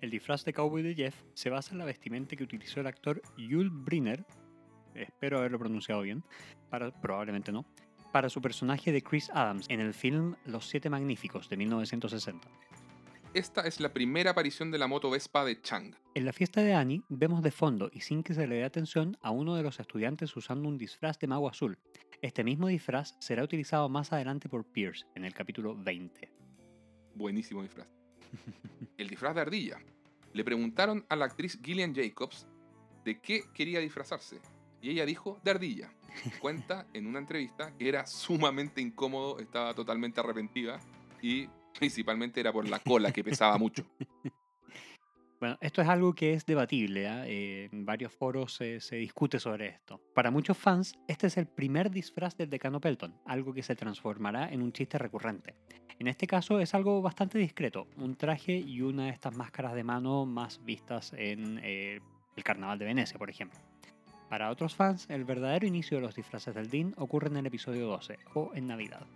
El disfraz de cowboy de Jeff se basa en la vestimenta que utilizó el actor Yul Brynner, espero haberlo pronunciado bien, para, probablemente no, para su personaje de Chris Adams en el film Los Siete Magníficos de 1960. Esta es la primera aparición de la moto Vespa de Chang. En la fiesta de Annie vemos de fondo y sin que se le dé atención a uno de los estudiantes usando un disfraz de mago azul. Este mismo disfraz será utilizado más adelante por Pierce en el capítulo 20. Buenísimo disfraz. El disfraz de ardilla. Le preguntaron a la actriz Gillian Jacobs de qué quería disfrazarse. Y ella dijo de ardilla. Cuenta en una entrevista que era sumamente incómodo, estaba totalmente arrepentida y Principalmente era por la cola, que pesaba mucho. *laughs* Bueno, esto es algo que es debatible, ¿ah? Eh, en varios foros se, se discute sobre esto. Para muchos fans, este es el primer disfraz del decano Pelton, algo que se transformará en un chiste recurrente. En este caso es algo bastante discreto, un traje y una de estas máscaras de mano más vistas en eh, el Carnaval de Venecia, por ejemplo. Para otros fans, el verdadero inicio de los disfraces del Dean ocurre en el episodio 12, o en Navidad.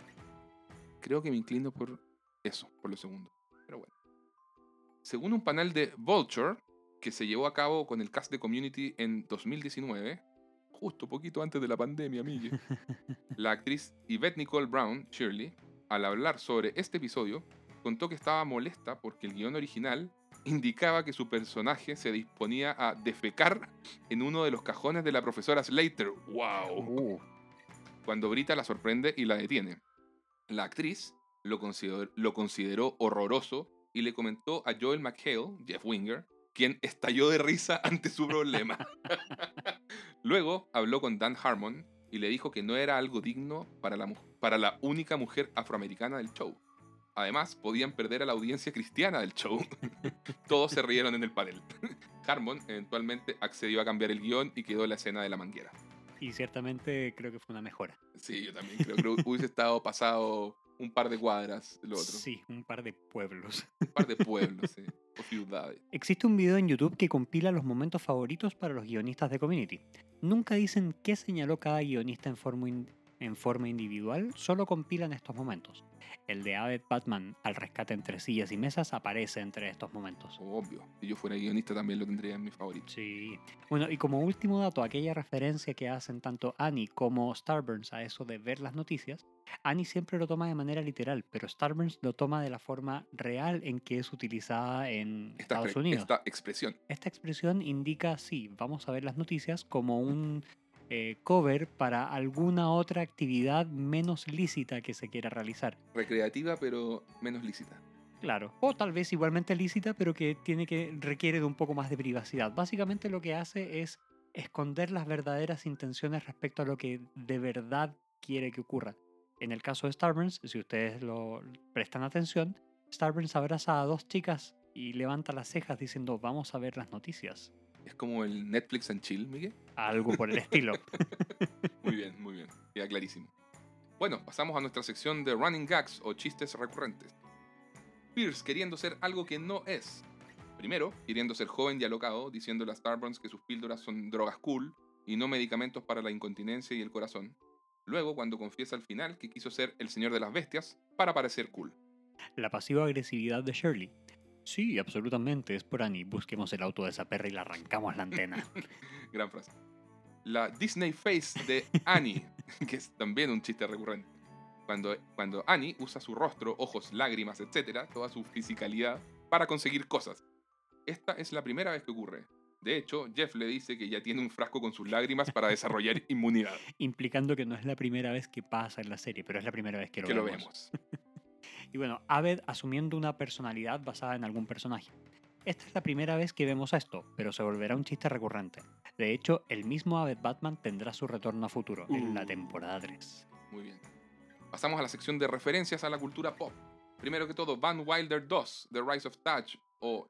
Creo que me inclino por eso, por lo segundo. Pero bueno. Según un panel de Vulture, que se llevó a cabo con el cast de Community en 2019, justo poquito antes de la pandemia, Miguel, *laughs* la actriz Yvette Nicole Brown, Shirley, al hablar sobre este episodio, contó que estaba molesta porque el guion original indicaba que su personaje se disponía a defecar en uno de los cajones de la profesora Slater. ¡Wow! Uh, Cuando Brita la sorprende y la detiene. La actriz lo consideró, lo consideró horroroso y le comentó a Joel McHale, Jeff Winger, quien estalló de risa *laughs* ante su problema. *laughs* Luego habló con Dan Harmon y le dijo que no era algo digno para la, mu- para la única mujer afroamericana del show. Además, podían perder a la audiencia cristiana del show. *laughs* Todos se rieron en el panel. Harmon eventualmente accedió a cambiar el guion y quedó la escena de la manguera. y ciertamente creo que fue una mejora. Sí, yo también creo que hubiese estado pasado un par de cuadras lo otro. Sí, un par de pueblos. Un par de pueblos, sí, *laughs* o ciudades. Existe un video en YouTube que compila los momentos favoritos para los guionistas de Community. Nunca dicen qué señaló cada guionista en forma, in- en forma individual, solo compilan estos momentos. El de Abed Batman al rescate entre sillas y mesas aparece entre estos momentos. Obvio. Si yo fuera guionista también lo tendría en mi favorito. Sí. Bueno, y como último dato, aquella referencia que hacen tanto Annie como Starburns a eso de ver las noticias, Annie siempre lo toma de manera literal, pero Starburns lo toma de la forma real en que es utilizada en Esta, Estados Unidos. esta expresión. Esta expresión indica, sí, vamos a ver las noticias como un eh, cover para alguna otra actividad menos lícita que se quiera realizar. Recreativa, pero menos lícita. Claro. O tal vez igualmente lícita, pero que tiene que requiere de un poco más de privacidad. Básicamente lo que hace es esconder las verdaderas intenciones respecto a lo que de verdad quiere que ocurra. En el caso de Starburns, si ustedes lo prestan atención, Starburns abraza a dos chicas y levanta las cejas diciendo vamos a ver las noticias. Es como el Netflix and chill, Miguel. Algo por el estilo. *laughs* Muy bien, muy bien. Queda clarísimo. Bueno, pasamos a nuestra sección de running gags o chistes recurrentes. Pierce queriendo ser algo que no es. Primero, queriendo ser joven y alocado, diciéndole a Starburns que sus píldoras son drogas cool y no medicamentos para la incontinencia y el corazón. Luego, cuando confiesa al final que quiso ser el señor de las bestias para parecer cool. La pasiva agresividad de Shirley. Sí, absolutamente, es por Annie. Busquemos el auto de esa perra y le arrancamos la antena. *laughs* Gran frase. La Disney Face de Annie, *laughs* que es también un chiste recurrente. Cuando, cuando Annie usa su rostro, ojos, lágrimas, etc., toda su fisicalidad, para conseguir cosas. Esta es la primera vez que ocurre. De hecho, Jeff le dice que ya tiene un frasco con sus lágrimas para desarrollar *laughs* inmunidad. Implicando que no es la primera vez que pasa en la serie, pero es la primera vez que lo que lo vemos. *laughs* Y bueno, Abed asumiendo una personalidad basada en algún personaje. Esta es la primera vez que vemos esto, pero se volverá un chiste recurrente. De hecho, el mismo Abed Batman tendrá su retorno a futuro, en la Uh. temporada 3. Muy bien. Pasamos a la sección de referencias a la cultura pop. Primero que todo, Van Wilder 2, The Rise of Taj, o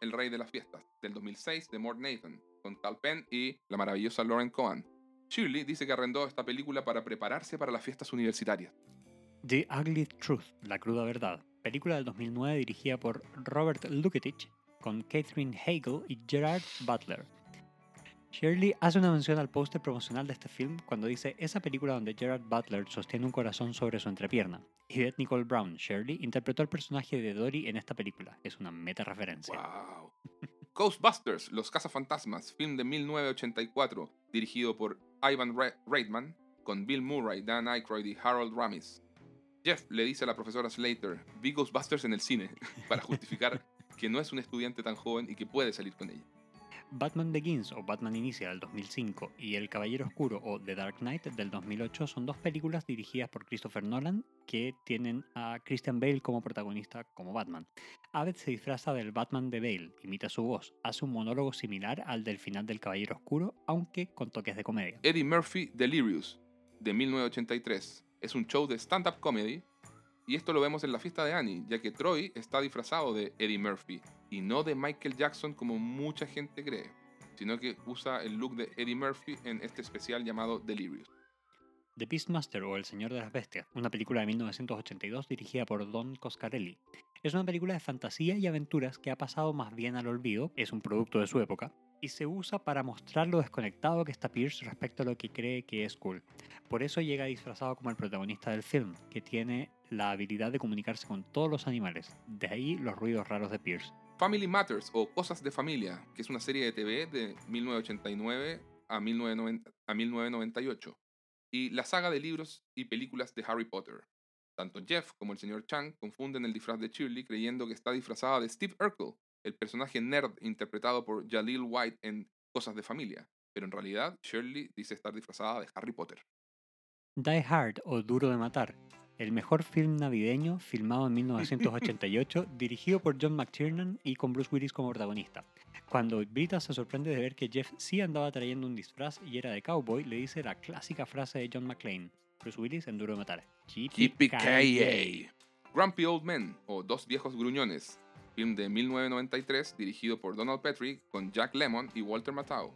El rey de las fiestas, del 2006, de Mort Nathan, con Tal Penn y la maravillosa Lauren Cohan. Shirley dice que arrendó esta película para prepararse para las fiestas universitarias. The Ugly Truth, La Cruda Verdad, película del 2009 dirigida por Robert Luketich, con Catherine Hagel y Gerard Butler. Shirley hace una mención al póster promocional de este film cuando dice esa película donde Gerard Butler sostiene un corazón sobre su entrepierna. Yvette Nicole Brown, Shirley, interpretó el personaje de Dory en esta película. Es una meta referencia. ¡Wow! Ghostbusters, Los Cazafantasmas, film de 1984, dirigido por Ivan Re- Reitman, con Bill Murray, Dan Aykroyd y Harold Ramis. Jeff le dice a la profesora Slater, vi Ghostbusters en el cine, *laughs* para justificar que no es un estudiante tan joven y que puede salir con ella. Batman Begins o Batman Inicia del 2005 y El Caballero Oscuro o The Dark Knight del 2008 son dos películas dirigidas por Christopher Nolan que tienen a Christian Bale como protagonista como Batman. Abed se disfraza del Batman de Bale, imita su voz, hace un monólogo similar al del final del Caballero Oscuro, aunque con toques de comedia. Eddie Murphy Delirious, de 1983, es un show de stand-up comedy Y esto lo vemos en la fiesta de Annie, ya que Troy está disfrazado de Eddie Murphy y no de Michael Jackson como mucha gente cree, sino que usa el look de Eddie Murphy en este especial llamado Delirious. The Beastmaster o El Señor de las Bestias, una película de 1982 dirigida por Don Coscarelli. Es una película de fantasía y aventuras que ha pasado más bien al olvido, es un producto de su época, y se usa para mostrar lo desconectado que está Pierce respecto a lo que cree que es cool. Por eso llega disfrazado como el protagonista del film, que tiene la habilidad de comunicarse con todos los animales, de ahí los ruidos raros de Pierce. Family Matters o Cosas de Familia, que es una serie de TV de 1989 a 1998 y la saga de libros y películas de Harry Potter. Tanto Jeff como el señor Chang confunden el disfraz de Shirley creyendo que está disfrazada de Steve Urkel, el personaje nerd interpretado por Jaleel White en Cosas de Familia, pero en realidad Shirley dice estar disfrazada de Harry Potter. Die Hard o Duro de Matar, el mejor film navideño filmado en 1988, *laughs* dirigido por John McTiernan y con Bruce Willis como protagonista. Cuando Brita se sorprende de ver que Jeff sí andaba trayendo un disfraz y era de cowboy, le dice la clásica frase de John McClane, Bruce Willis en Duro de Matar. Yippee Grumpy Old Men o Dos Viejos Gruñones, film de 1993 dirigido por Donald Petrie con Jack Lemmon y Walter Matthau.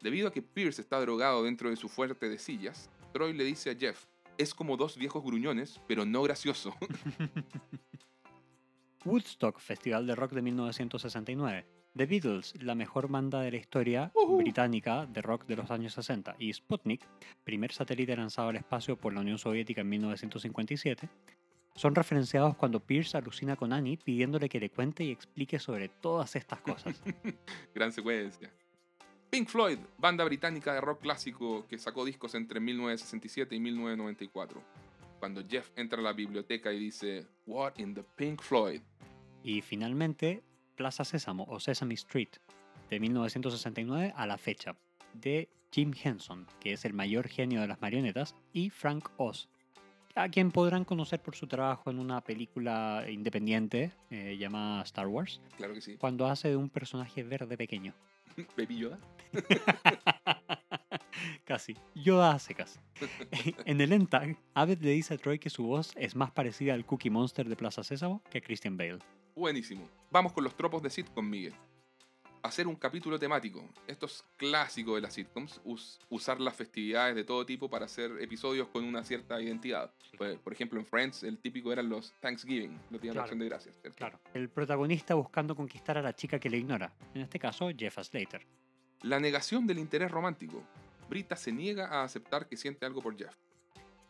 Debido a que Pierce está drogado dentro de su fuerte de sillas, Troy le dice a Jeff, es como dos viejos gruñones, pero no gracioso. *laughs* Woodstock, Festival de Rock de 1969. The Beatles, la mejor banda de la historia británica de rock de los años 60, y Sputnik, primer satélite lanzado al espacio por la Unión Soviética en 1957, son referenciados cuando Pierce alucina con Annie pidiéndole que le cuente y explique sobre todas estas cosas. *laughs* Gran secuencia. Pink Floyd, banda británica de rock clásico que sacó discos entre 1967 y 1994. Cuando Jeff entra a la biblioteca y dice, What in the Pink Floyd? y finalmente, Plaza Sésamo o Sesame Street, de 1969 a la fecha, de Jim Henson, que es el mayor genio de las marionetas, y Frank Oz, a quien podrán conocer por su trabajo en una película independiente eh, llamada Star Wars, Claro que sí. cuando hace de un personaje verde pequeño. *laughs* Baby Yoda. *laughs* Casi. Yoda a secas. en el end tag, Abed le dice a Troy que su voz es más parecida al Cookie Monster de Plaza Sésamo que a Christian Bale. Buenísimo. Vamos con los tropos de sitcom, Miguel. Hacer un capítulo temático. Esto es clásico de las sitcoms. us- usar las festividades de todo tipo para hacer episodios con una cierta identidad. Por, por ejemplo, en Friends, el típico eran los Thanksgiving, los días de acción de gracias. ¿cierto? Claro. El protagonista buscando conquistar a la chica que le ignora. En este caso, Jeff Slater. La negación del interés romántico. Brita se niega a aceptar que siente algo por Jeff.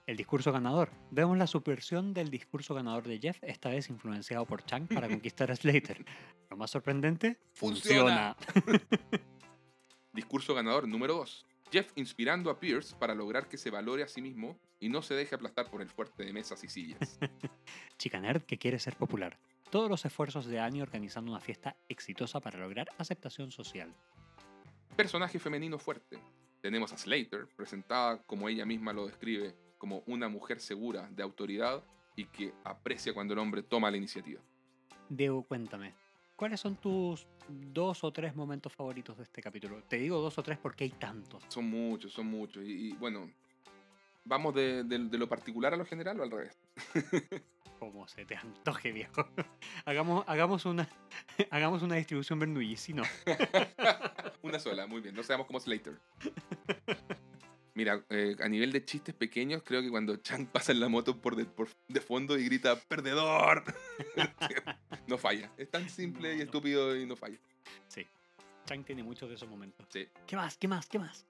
El discurso ganador. Vemos la subversión del discurso ganador de Jeff, esta vez influenciado por Chang para *laughs* conquistar a Slater. Lo más sorprendente, ¡Funciona! *laughs* Discurso ganador número 2. Jeff inspirando a Pierce para lograr que se valore a sí mismo y no se deje aplastar por el fuerte de mesas y sillas. *laughs* Chica nerd que quiere ser popular. Todos los esfuerzos de Annie organizando una fiesta exitosa para lograr aceptación social. Personaje femenino fuerte. Tenemos a Slater, presentada como ella misma lo describe, como una mujer segura, de autoridad y que aprecia cuando el hombre toma la iniciativa. Diego, cuéntame. ¿Cuáles son tus dos o tres momentos favoritos de este capítulo? Te digo dos o tres porque hay tantos. Son muchos, son muchos. Y, y, bueno, ¿vamos de, de- de lo particular a lo general o al revés? *laughs* Como se te antoje, viejo. *laughs* hagamos, hagamos, una, *laughs* hagamos una distribución Bernoulli, si no. *laughs* Una sola, muy bien. No seamos como Slater. Mira, eh, a nivel de chistes pequeños, creo que cuando Chang pasa en la moto por de, por de fondo y grita ¡Perdedor! no falla. Es tan simple y estúpido y no falla. Sí. Chang tiene muchos de esos momentos. Sí. ¿Qué más? ¿Qué más? ¿Qué más?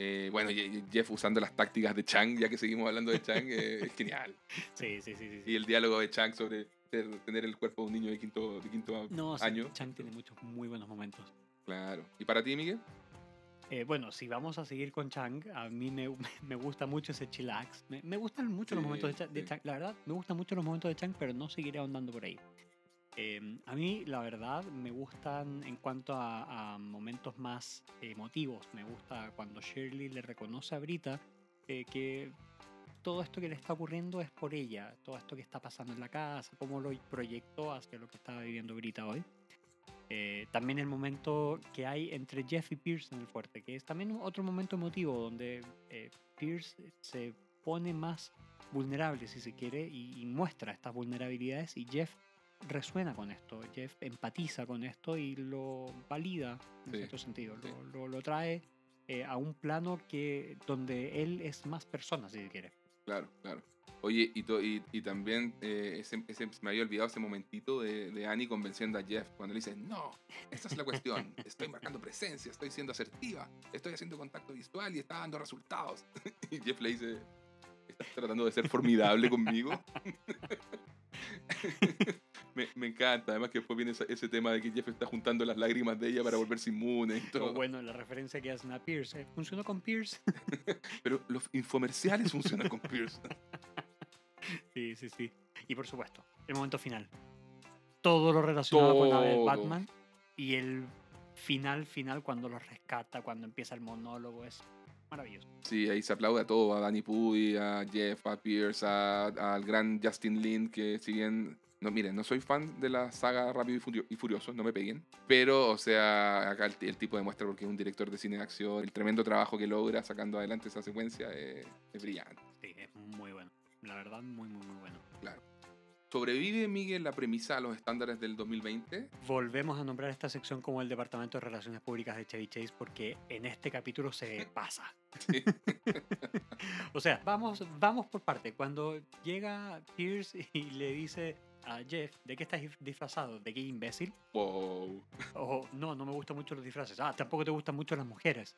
Eh, bueno, Jeff usando las tácticas de Chang, ya que seguimos hablando de Chang, eh, es genial. *laughs* Sí, sí, sí, sí. sí. Y el diálogo de Chang sobre ser- tener el cuerpo de un niño de quinto, de quinto No, sí, año. Chang tiene muchos muy buenos momentos. Claro. ¿Y para ti, Miguel? Eh, bueno, si vamos a seguir con Chang, a mí me, me gusta mucho ese chillax. Me, me gustan mucho los Sí, momentos de, Cha- de sí. Chang. La verdad, me gustan mucho los momentos de Chang, pero no seguiré ahondando por ahí. Eh, a mí, la verdad, me gustan en cuanto a, momentos más emotivos. Me gusta cuando Shirley le reconoce a Brita eh, que todo esto que le está ocurriendo es por ella. Todo esto que está pasando en la casa, cómo lo proyectó hacia lo que estaba viviendo Brita hoy. Eh, también el momento que hay entre Jeff y Pierce en el fuerte, que es también otro momento emotivo donde eh, Pierce se pone más vulnerable, si se quiere, y muestra estas vulnerabilidades y Jeff resuena con esto, Jeff empatiza con esto y lo valida en Sí, cierto sentido, sí. lo, lo- lo trae eh, a un plano que donde él es más persona, si quiere. Claro, claro. Oye, y, to- y, y también eh, ese, ese- me había olvidado ese momentito de, de Annie convenciendo a Jeff cuando le dice, no, esta es la cuestión, *laughs* estoy marcando presencia, estoy siendo asertiva, estoy haciendo contacto visual y está dando resultados. *laughs* Y Jeff le dice, ¿estás tratando de ser formidable conmigo? *laughs* me, me encanta, además que después viene ese tema de que Jeff está juntando las lágrimas de ella para volverse inmune y todo. O bueno, la referencia que hacen a Pierce, eh, ¿funcionó con Pierce? *laughs* Pero los infomerciales funcionan con Pierce. *laughs* sí, sí, sí. Y por supuesto, el momento final. Todo lo relacionado con la de. Batman y el final final cuando lo rescata, cuando empieza el monólogo, es maravilloso. Sí, ahí se aplaude a todo, a Danny Pudi, a Jeff, a Pierce, a- al gran Justin Lin, que si bien... No, miren, no soy fan de la saga Rápido y, Furio- y Furioso, no me peguen. Pero, o sea, acá el, el tipo demuestra porque es un director de cine de acción, el tremendo trabajo que logra sacando adelante esa secuencia es, es brillante. Sí, es muy bueno. La verdad, muy, muy, muy bueno. ¿Sobrevive Miguel la premisa a los estándares del 2020? Volvemos a nombrar esta sección como el Departamento de Relaciones Públicas de Chevy Chase porque en este capítulo se *laughs* pasa. Sí. *laughs* o sea, vamos, vamos por parte. Cuando llega Pierce y le dice a Jeff, ¿de qué estás disfrazado? ¿De qué imbécil? Wow. O no, no me gustan mucho los disfraces. Ah, tampoco te gustan mucho las mujeres.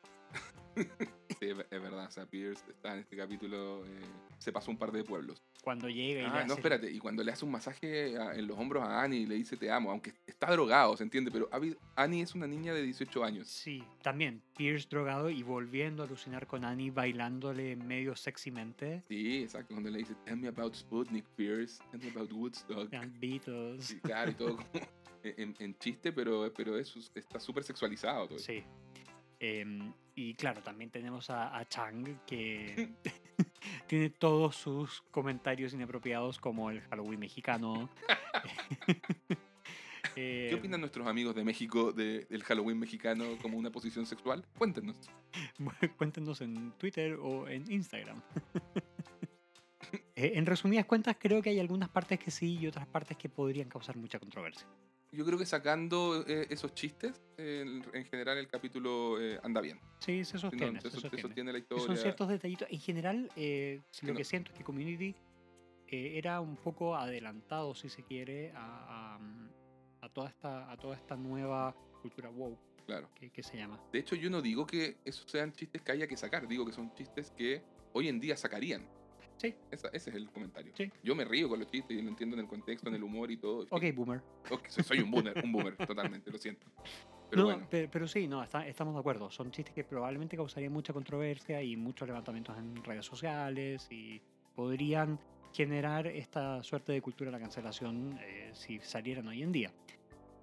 *laughs* Sí, es es verdad, o sea, Pierce está en este capítulo, eh, se pasó un par de pueblos. Cuando llega y le Ah, no, hace- espérate. Y cuando le hace un masaje a- en los hombros a Annie y le dice te amo, aunque está drogado, ¿se entiende? Pero Annie es una niña de 18 años. Sí, también Pierce drogado y volviendo a alucinar con Annie bailándole medio sexymente. Sí, exacto. Cuando le dice tell me about Sputnik, Pierce, tell me about Woodstock. Eran Beatles. Sí, claro, y todo como *laughs* en, en chiste, pero, pero eso es- está súper sexualizado todo. Sí. Em, y claro, también tenemos a, a Chang que *laughs* *laughs* tiene todos sus comentarios inapropiados como el Halloween mexicano. *laughs* ¿Qué Eh, opinan nuestros amigos de México de- del Halloween mexicano como una posición sexual? Cuéntenos. Cuéntenos en Twitter o en Instagram. Eh, en resumidas cuentas, creo que hay algunas partes que sí y otras partes que podrían causar mucha controversia. Yo creo que sacando eh, esos chistes, eh, en, en general el capítulo eh, anda bien. Sí, se no, sostiene. se, sostiene. la historia. Son ciertos detallitos. En general, eh, lo no. que siento es que Community eh, era un poco adelantado, si se quiere, a, a- a toda, esta, a toda esta nueva cultura wow Claro. que, que se llama. De hecho, yo no digo que esos sean chistes que haya que sacar, digo que son chistes que hoy en día sacarían. Sí. Esa- ese es el comentario. Sí. Yo me río con los chistes y lo entiendo en el contexto, en el humor y todo. Ok, boomer. Ok, soy, soy un boomer, un boomer, *laughs* totalmente, lo siento. Pero no, bueno, pe- pero, sí, no, está- estamos de acuerdo. Son chistes que probablemente causarían mucha controversia y muchos levantamientos en redes sociales y podrían generar esta suerte de cultura de la cancelación eh, si salieran hoy en día.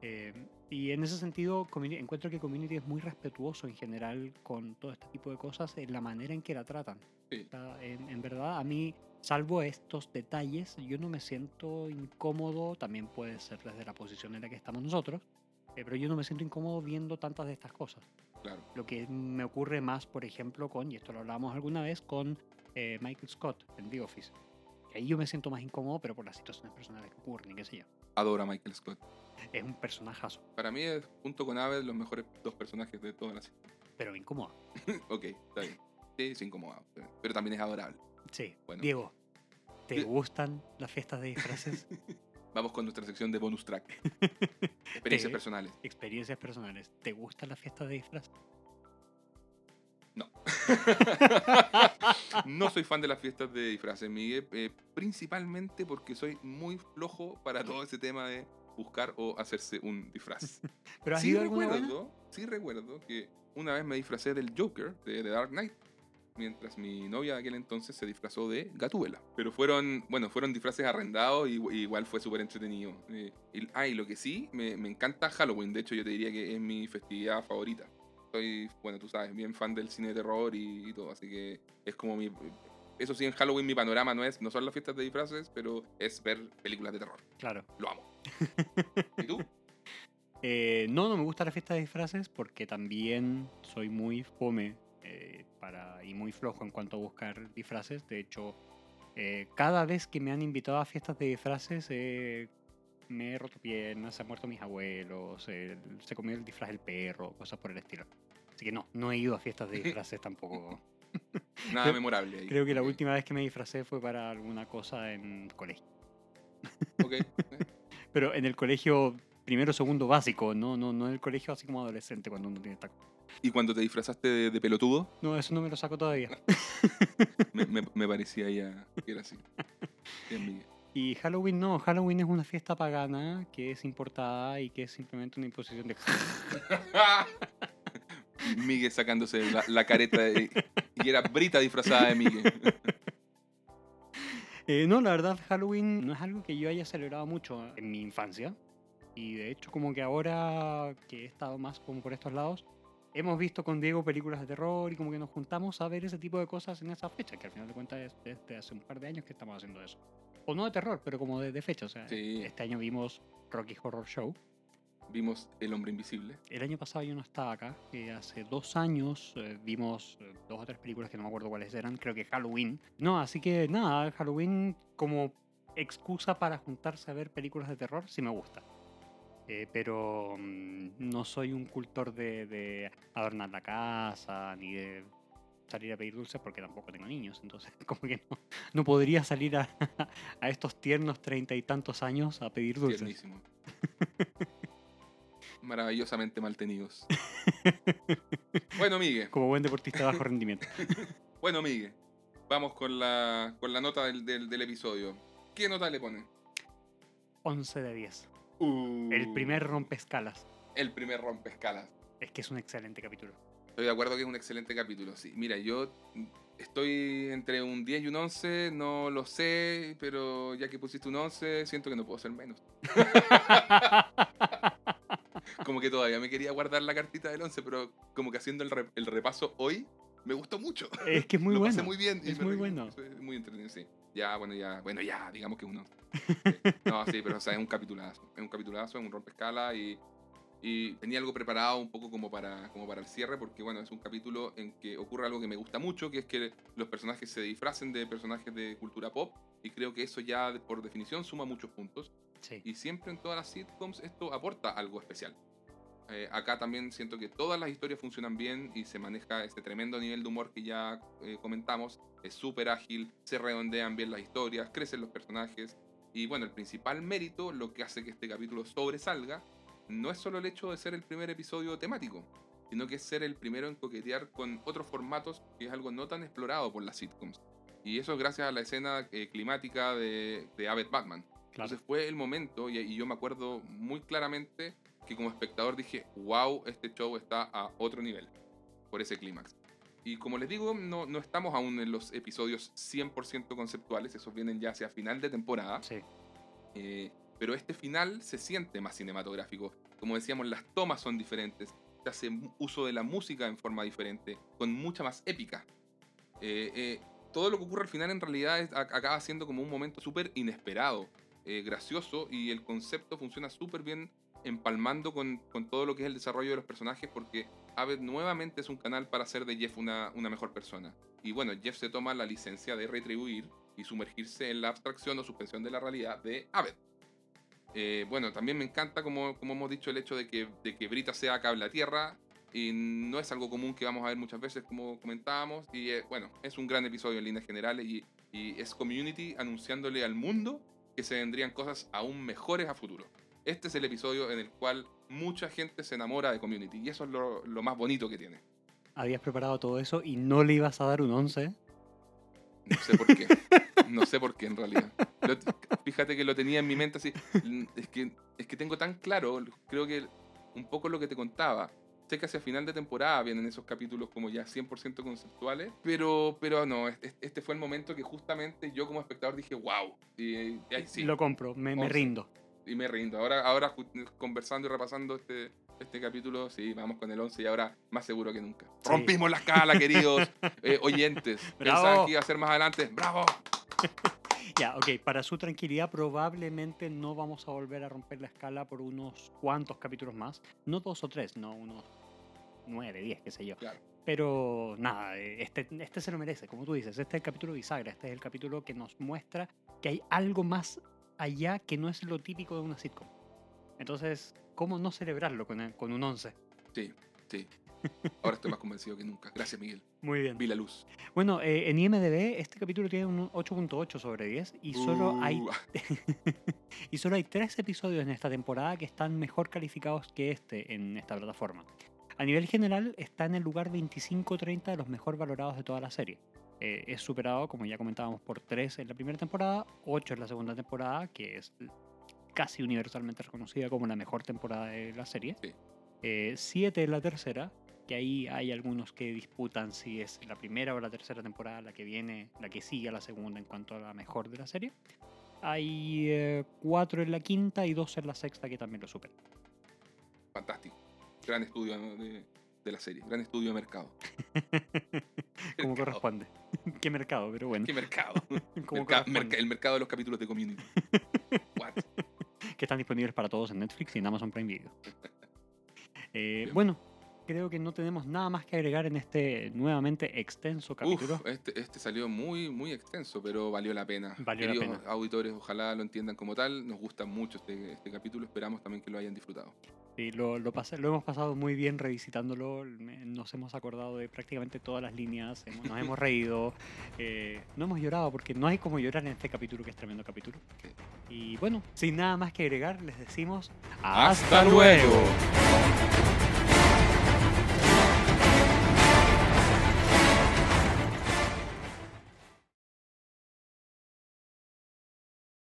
Eh, y en ese sentido, encuentro que Community es muy respetuoso en general con todo este tipo de cosas en la manera en que la tratan. Sí. En, en verdad, a mí, salvo estos detalles, yo no me siento incómodo, también puede ser desde la posición en la que estamos nosotros, eh, pero yo no me siento incómodo viendo tantas de estas cosas. claro. Lo que me ocurre más, por ejemplo, con, y esto lo hablábamos alguna vez, con eh, Michael Scott en The Office. Ahí yo me siento más incómodo, pero por las situaciones personales que ocurren y qué sé yo. Adoro a Michael Scott. Es un personajazo, Para mí es, junto con Abed, los mejores dos personajes de toda la serie. pero me incomoda. *laughs* ok, está bien. Sí, es incomodado, pero, también es adorable. Sí. Bueno. Diego, ¿te gustan las fiestas de disfraces? *laughs* Vamos con nuestra sección de bonus track. *laughs* Experiencias personales. Experiencias personales. ¿Te gustan las fiestas de disfraces? No. no soy fan de las fiestas de disfraces, Miguel, eh, principalmente porque soy muy flojo para todo ese tema de buscar o hacerse un disfraz. *laughs* ¿Pero has sí ido recuerdo, sí recuerdo que una vez me disfracé del Joker de The Dark Knight, mientras mi novia de aquel entonces se disfrazó de Gatúbela. Pero fueron, bueno, fueron disfraces arrendados y y igual fue súper entretenido. Eh, y, ah, y lo que sí, me, me encanta Halloween, de hecho yo te diría que es mi festividad favorita. Soy, bueno, tú sabes, bien fan del cine de terror y, y todo, así que es como mi... Eso sí, en Halloween mi panorama no es, no son las fiestas de disfraces, pero es ver películas de terror. Claro. Lo amo. ¿Y tú? Eh, no, no me gusta la fiesta de disfraces porque también soy muy fome eh, para, y muy flojo en cuanto a buscar disfraces. De hecho, Eh, cada vez que me han invitado a fiestas de disfraces, eh, me he roto piernas, se han muerto mis abuelos, eh, se comió el disfraz del perro, cosas por el estilo. Así que no, no he ido a fiestas de *laughs* disfraces tampoco. Nada Creo- memorable ahí. Creo que la última vez que me disfracé fue para alguna cosa en colegio. ok. Pero en el colegio primero, segundo básico, no, no, no en el colegio así como adolescente cuando uno tiene taco. ¿Y cuando te disfrazaste de, de pelotudo? No, eso no me lo saco todavía. *laughs* Me, me- me parecía ya que era así. Y Halloween no, Halloween es una fiesta pagana que es importada y que es simplemente una imposición de... *laughs* Miguel sacándose la, la careta de- y era Brita disfrazada de Miguel. *laughs* Eh, no, la verdad Halloween no es algo que yo haya celebrado mucho en mi infancia. Y de hecho como que ahora que he estado más como por estos lados, hemos visto con Diego películas de terror y como que nos juntamos a ver ese tipo de cosas en esa fecha, que al final de cuentas es desde hace un par de años que estamos haciendo eso. O no de terror, pero como de, de fecha. O sea, Sí. este año vimos Rocky Horror Show. Vimos El Hombre Invisible. El año pasado yo no estaba acá. eh, hace dos años eh, vimos eh, dos o tres películas que no me acuerdo cuáles eran. Creo que Halloween. No, así que nada, Halloween como excusa para juntarse a ver películas de terror sí me gusta. Eh, pero mm, no soy un cultor de, de adornar la casa ni de salir a pedir dulces porque tampoco tengo niños. Entonces, *laughs* como que no, no podría salir a, *laughs* a estos tiernos treinta y tantos años a pedir dulces. Tiernísimo. *laughs* Maravillosamente mantenidos. *laughs* Bueno, Miguel. Como buen deportista de bajo rendimiento. *laughs* Bueno, Miguel. Vamos con la, con la nota del, del- del episodio. ¿Qué nota le ponen? 11 de 10. Uh, El primer rompescalas. El primer rompescalas. Es que es un excelente capítulo. Estoy de acuerdo que es un excelente capítulo, sí. Mira, yo estoy entre un 10 y un 11, no lo sé, pero ya que pusiste un 11, siento que no puedo ser menos. *laughs* Como que todavía me quería guardar la cartita del 11, pero como que haciendo el, re- el repaso hoy, me gustó mucho. es que es muy *laughs* lo bueno. pasé muy bien. es muy bueno. Muy entretenido, sí. Ya, bueno, ya, bueno, ya, digamos que uno. *laughs* No, sí, pero o sea, es un capitulazo. Es un capitulazo, es un rompescala y, y tenía algo preparado un poco como para, como para el cierre, porque bueno, es un capítulo en que ocurre algo que me gusta mucho, que es que los personajes se disfracen de personajes de cultura pop, y creo que eso ya por definición suma muchos puntos. Y siempre en todas las sitcoms esto aporta algo especial. Eh, acá también siento que todas las historias funcionan bien y se maneja ese tremendo nivel de humor que ya eh, comentamos. Es súper ágil, se redondean bien las historias, crecen los personajes. Y bueno, el principal mérito, lo que hace que este capítulo sobresalga, no es solo el hecho de ser el primer episodio temático, sino que es ser el primero en coquetear con otros formatos, que es algo no tan explorado por las sitcoms. Y eso es gracias a la escena eh, climática de, de Batman. Entonces fue el momento, y, y yo me acuerdo muy claramente que como espectador dije, wow, este show está a otro nivel por ese clímax. Y como les digo, no, no estamos aún en los episodios 100% conceptuales, esos vienen ya hacia final de temporada, Sí. eh, pero este final se siente más cinematográfico. Como decíamos, las tomas son diferentes, se hace uso de la música en forma diferente, con mucha más épica. Eh, eh, todo lo que ocurre al final en realidad es- acaba siendo como un momento súper inesperado, eh, gracioso, y el concepto funciona súper bien empalmando con, con todo lo que es el desarrollo de los personajes, porque Aved nuevamente es un canal para hacer de Jeff una, una mejor persona. Y bueno, Jeff se toma la licencia de retribuir y sumergirse en la abstracción o suspensión de la realidad de Aved. Eh, bueno, también me encanta, como, como hemos dicho, el hecho de que, de que Brita sea cable a tierra. Y no es algo común que vamos a ver muchas veces, como comentábamos. Y eh, bueno, es un gran episodio en líneas generales. Y, y es Community anunciándole al mundo que se vendrían cosas aún mejores a futuro. Este es el episodio en el cual mucha gente se enamora de Community. Y eso es lo, lo más bonito que tiene. Habías preparado todo eso y no le ibas a dar un 11. No sé por qué. No sé por qué en realidad. Lo- fíjate que lo tenía en mi mente así. Es que, es que tengo tan claro, creo que un poco lo que te contaba. Sé que hacia final de temporada vienen esos capítulos como ya 100% conceptuales, pero, pero no, este, este fue el momento que justamente yo como espectador dije, wow. Y, y ahí sí, Lo compro, me, me 11. rindo. y me rindo. Ahora, ahora conversando y repasando este, este capítulo, sí, vamos con el 11 y ahora más seguro que nunca. Sí. Rompimos la escala, *laughs* queridos eh, oyentes. Pensaban que iba a ser más adelante. ¡Bravo! *laughs* Ya, ok, para su tranquilidad probablemente no vamos a volver a romper la escala por unos cuantos capítulos más. No dos o tres, no unos nueve, diez, qué sé yo. Claro. Pero nada, este, este se lo merece, como tú dices. Este es el capítulo bisagra. Este es el capítulo que nos muestra que hay algo más allá que no es lo típico de una sitcom. Entonces, ¿cómo no celebrarlo con, el- con un 11? Sí, sí. Ahora estoy más convencido que nunca. Gracias, Miguel. Muy bien. Vi la luz. Bueno, eh, en IMDB este capítulo tiene un 8.8 sobre 10 y solo, hay, Uh, *laughs* y solo hay tres episodios en esta temporada que están mejor calificados que este en esta plataforma. A nivel general está en el lugar 25-30 de los mejor valorados de toda la serie. Eh, es superado, como ya comentábamos, por 3 en la primera temporada, 8 en la segunda temporada, que es casi universalmente reconocida como la mejor temporada de la serie. Sí. 7 en la tercera, que ahí hay algunos que disputan si es la primera o la tercera temporada la que viene, la que sigue a la segunda en cuanto a la mejor de la serie. Hay 4 en la quinta y 2 en la sexta que también lo superan. fantástico. Gran estudio de, de la serie. Gran estudio de mercado. *laughs* Como corresponde. *laughs* ¿Qué mercado? Pero bueno. ¿Qué mercado? *laughs* Merca- el mercado de los capítulos de Community. What? que están disponibles para todos en Netflix y en Amazon Prime Video. Eh, bueno, creo que no tenemos nada más que agregar en este nuevamente extenso capítulo. Uf, este, este salió muy, muy extenso, pero valió la pena. Valió la pena. auditores, ojalá lo entiendan como tal. Nos gusta mucho este, este capítulo. Esperamos también que lo hayan disfrutado. Sí, lo, lo, pasé- lo hemos pasado muy bien revisitándolo. Nos hemos acordado de prácticamente todas las líneas. hemos- nos hemos reído. *laughs* eh, no hemos llorado porque no hay como llorar en este capítulo, que es tremendo capítulo. Sí. Y bueno, sin nada más que agregar, les decimos ¡Hasta luego!